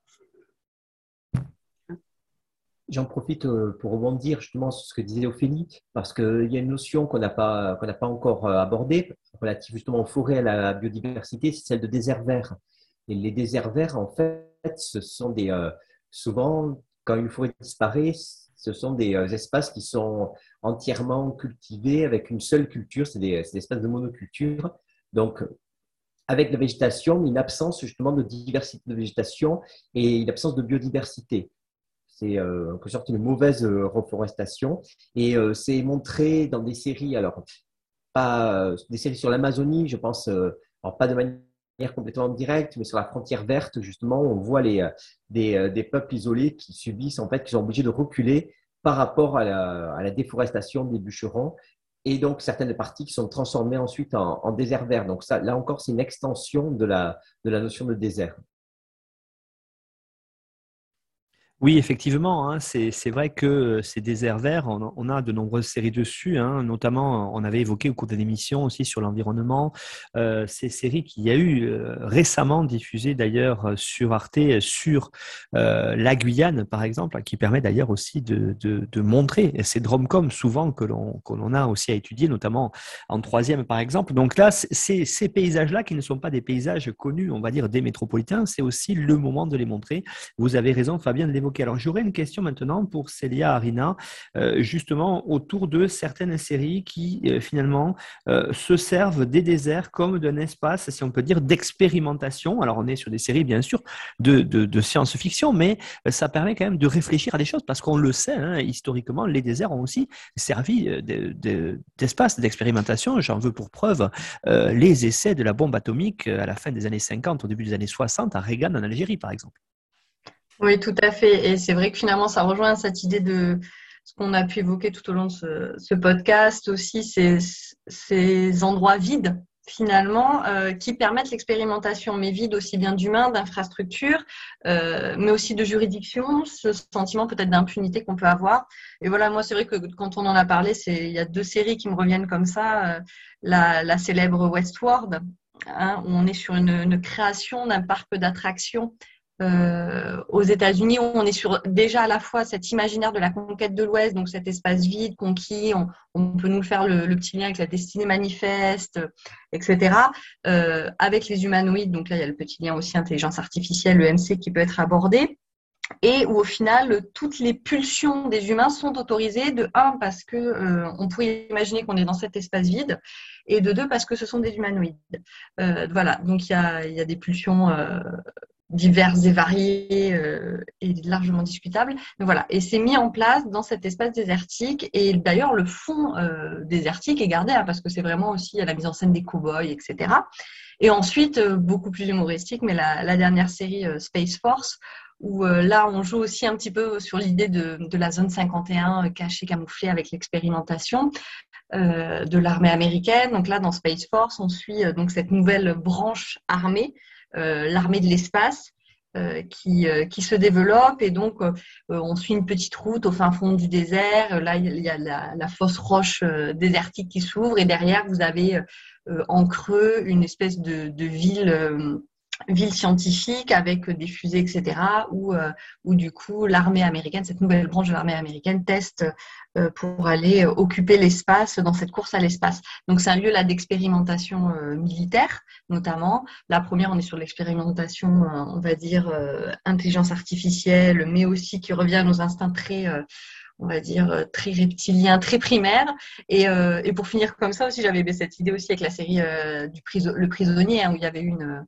[SPEAKER 2] J'en profite euh, pour rebondir justement sur ce que disait Ophélie, parce qu'il y a une notion qu'on n'a pas, qu'on pas encore euh, abordée, relative justement aux forêts, à la biodiversité, c'est celle de désert vert. Et les déserts verts, en fait, ce sont des, euh, souvent, quand une forêt disparaît, ce sont des espaces qui sont entièrement cultivés avec une seule culture, c'est des, des, espaces de monoculture. Donc, avec la végétation, une absence justement de diversité de végétation et une absence de biodiversité c'est euh, en quelque sorte une mauvaise euh, reforestation. Et euh, c'est montré dans des séries, alors pas des séries sur l'Amazonie, je pense, alors pas de manière complètement directe, mais sur la frontière verte, justement, on voit les, des, des, peuples isolés qui subissent, en fait, qui sont obligés de reculer par rapport à la, à la déforestation des bûcherons et donc certaines parties qui sont transformées ensuite en, en désert vert. Donc ça, là encore, c'est une extension de la, de la notion de désert.
[SPEAKER 1] Oui, effectivement, hein, c'est vrai que ces déserts verts, on, a de nombreuses séries dessus, hein, notamment on avait évoqué au cours de l'émission aussi sur l'environnement, euh, ces séries qu'il y a eu euh, récemment diffusées d'ailleurs sur Arte, sur euh, la Guyane par exemple, qui permet d'ailleurs aussi de, montrer ces dromcoms souvent que l'on a aussi à étudier, notamment en troisième par exemple. Donc là, ces, paysages-là qui ne sont pas des paysages connus, on va dire, des métropolitains, c'est aussi le moment de les montrer. Vous avez raison, Fabien, de alors j'aurais une question maintenant pour Célia Arina, euh, justement autour de certaines séries qui euh, finalement euh, se servent des déserts comme d'un espace, si on peut dire, d'expérimentation. Alors on est sur des séries bien sûr de, science-fiction, mais ça permet quand même de réfléchir à des choses parce qu'on le sait, hein, historiquement, les déserts ont aussi servi d'espace d'expérimentation. J'en veux pour preuve les essais de la bombe atomique à la fin des années 50, au début des années 60 à Reagan en Algérie par exemple.
[SPEAKER 4] Oui, tout à fait. Et c'est vrai que finalement, ça rejoint cette idée de ce qu'on a pu évoquer tout au long de ce, podcast aussi, ces, ces endroits vides finalement, euh, qui permettent l'expérimentation, mais vides aussi bien d'humains, d'infrastructures, euh, mais aussi de juridiction, ce sentiment peut-être d'impunité qu'on peut avoir. Et voilà, moi, c'est vrai que quand on en a parlé, il y a deux séries qui me reviennent comme ça. Euh, la, célèbre Westworld, hein, où on est sur une création d'un parc d'attractions euh, aux États-Unis, on est sur déjà à la fois cet imaginaire de la conquête de l'Ouest, donc cet espace vide conquis, on, peut nous faire le, petit lien avec la destinée manifeste, etc. Euh, avec les humanoïdes, donc là il y a le petit lien aussi intelligence artificielle, le MC qui peut être abordé. Et où au final, toutes les pulsions des humains sont autorisées, de un, parce que euh, on pourrait imaginer qu'on est dans cet espace vide, et de deux, parce que ce sont des humanoïdes. voilà, donc il y a, des pulsions diverses et variées euh, et largement discutables. Voilà, et c'est mis en place dans cet espace désertique. Et d'ailleurs, le fond euh, désertique est gardé hein, parce que c'est vraiment aussi à la mise en scène des cow-boys, etc. Et ensuite, euh, beaucoup plus humoristique, mais la, dernière série Space Force, où là, on joue aussi un petit peu sur l'idée de, de, la zone 51 cachée, camouflée avec l'expérimentation. de l'armée américaine. Donc là, dans Space Force, on suit donc cette nouvelle branche armée l'armée de l'espace euh, qui, euh, qui, se développe et donc on suit une petite route au fin fond du désert. Là, il y a la, la fosse roche désertique qui s'ouvre et derrière, vous avez en creux une espèce de, de ville ville scientifique avec des fusées, etc., où, euh, du coup l'armée américaine, cette nouvelle branche de l'armée américaine, teste euh, pour aller occuper l'espace dans cette course à l'espace. Donc c'est un lieu là d'expérimentation euh, militaire, notamment. La première, on est sur l'expérimentation, on va dire, intelligence artificielle, mais aussi qui revient à nos instincts très on va dire, très reptilien, très primaire. Et, et, pour finir comme ça aussi, j'avais cette idée aussi avec la série du Le Prisonnier, hein, où il y avait une,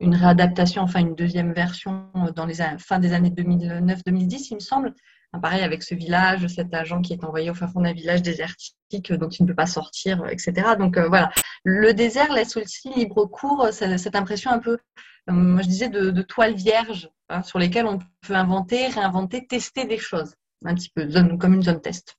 [SPEAKER 4] une réadaptation, enfin une deuxième version dans les fin des années 2009-2010, il me semble. pareil avec ce village, cet agent qui est envoyé au fin fond d'un village désertique dont il ne peut pas sortir, etc. Donc voilà, le désert laisse aussi libre cours cette impression un peu, je disais, de, toile vierge hein, sur lesquelles on peut inventer, réinventer, tester des choses, un petit peu comme une zone test.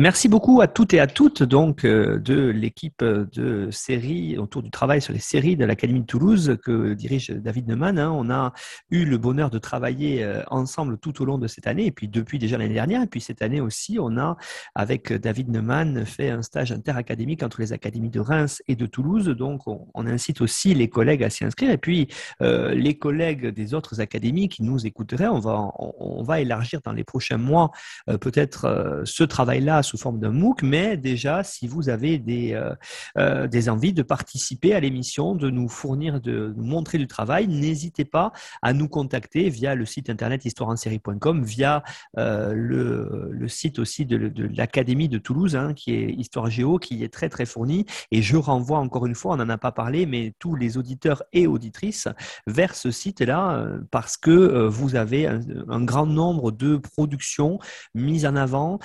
[SPEAKER 1] Merci beaucoup à toutes et à toutes donc euh, de l'équipe de séries autour du travail sur les séries de l'Académie de Toulouse que dirige David Neumann. Hein. On a eu le bonheur de travailler euh, ensemble tout au long de cette année et puis depuis déjà l'année dernière et puis cette année aussi on a avec David Neumann fait un stage interacadémique entre les académies de Reims et de Toulouse. Donc on, incite aussi les collègues à s'y inscrire et puis euh, les collègues des autres académies qui nous écouteraient, on va on, va élargir dans les prochains mois peut-être ce travail-là sous forme d'un MOOC, mais déjà, si vous avez des, euh, euh, des envies de participer à l'émission, de nous fournir, de nous montrer du travail, n'hésitez pas à nous contacter via le site internet histoireensérie.com, via euh, le, le, site aussi de, l'Académie de Toulouse, hein, qui est Histoire Géo, qui est très très fourni. Et je renvoie encore une fois, on n'en a pas parlé, mais tous les auditeurs et auditrices vers ce site-là, parce que vous avez un, grand nombre de productions mises en avant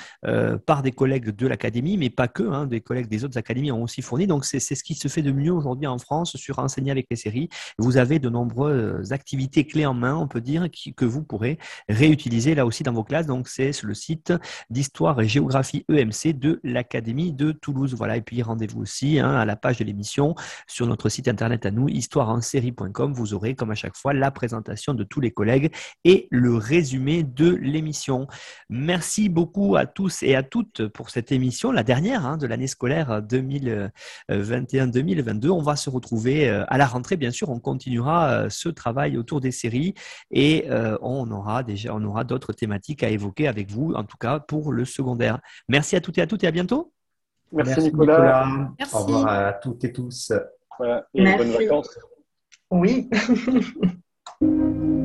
[SPEAKER 1] par des collègues de l'académie, mais pas que, hein, des collègues des autres académies ont aussi fourni. Donc, c'est ce qui se fait de mieux aujourd'hui en France sur enseigner avec les séries. Vous avez de nombreuses activités clés en main, on peut dire, que vous pourrez réutiliser là aussi dans vos classes. Donc, c'est le site d'histoire et géographie EMC de l'Académie de Toulouse. Voilà. Et puis, rendez-vous aussi hein, à la page de l'émission sur notre site internet à nous, histoireensérie.com. Vous aurez, comme à chaque fois, la présentation de tous les collègues et le résumé de l'émission. Merci beaucoup à tous et à toutes pour cette émission, la dernière hein, de l'année scolaire 2021-2022. On va se retrouver euh, à la rentrée, bien sûr. On continuera euh, ce travail autour des séries et euh, on aura déjà, on aura d'autres thématiques à évoquer avec vous, en tout cas pour le secondaire. Merci à toutes et à toutes et à bientôt.
[SPEAKER 3] Merci, Nicolas.
[SPEAKER 7] Au revoir à toutes et tous.
[SPEAKER 3] et bonnes vacances.
[SPEAKER 4] Oui.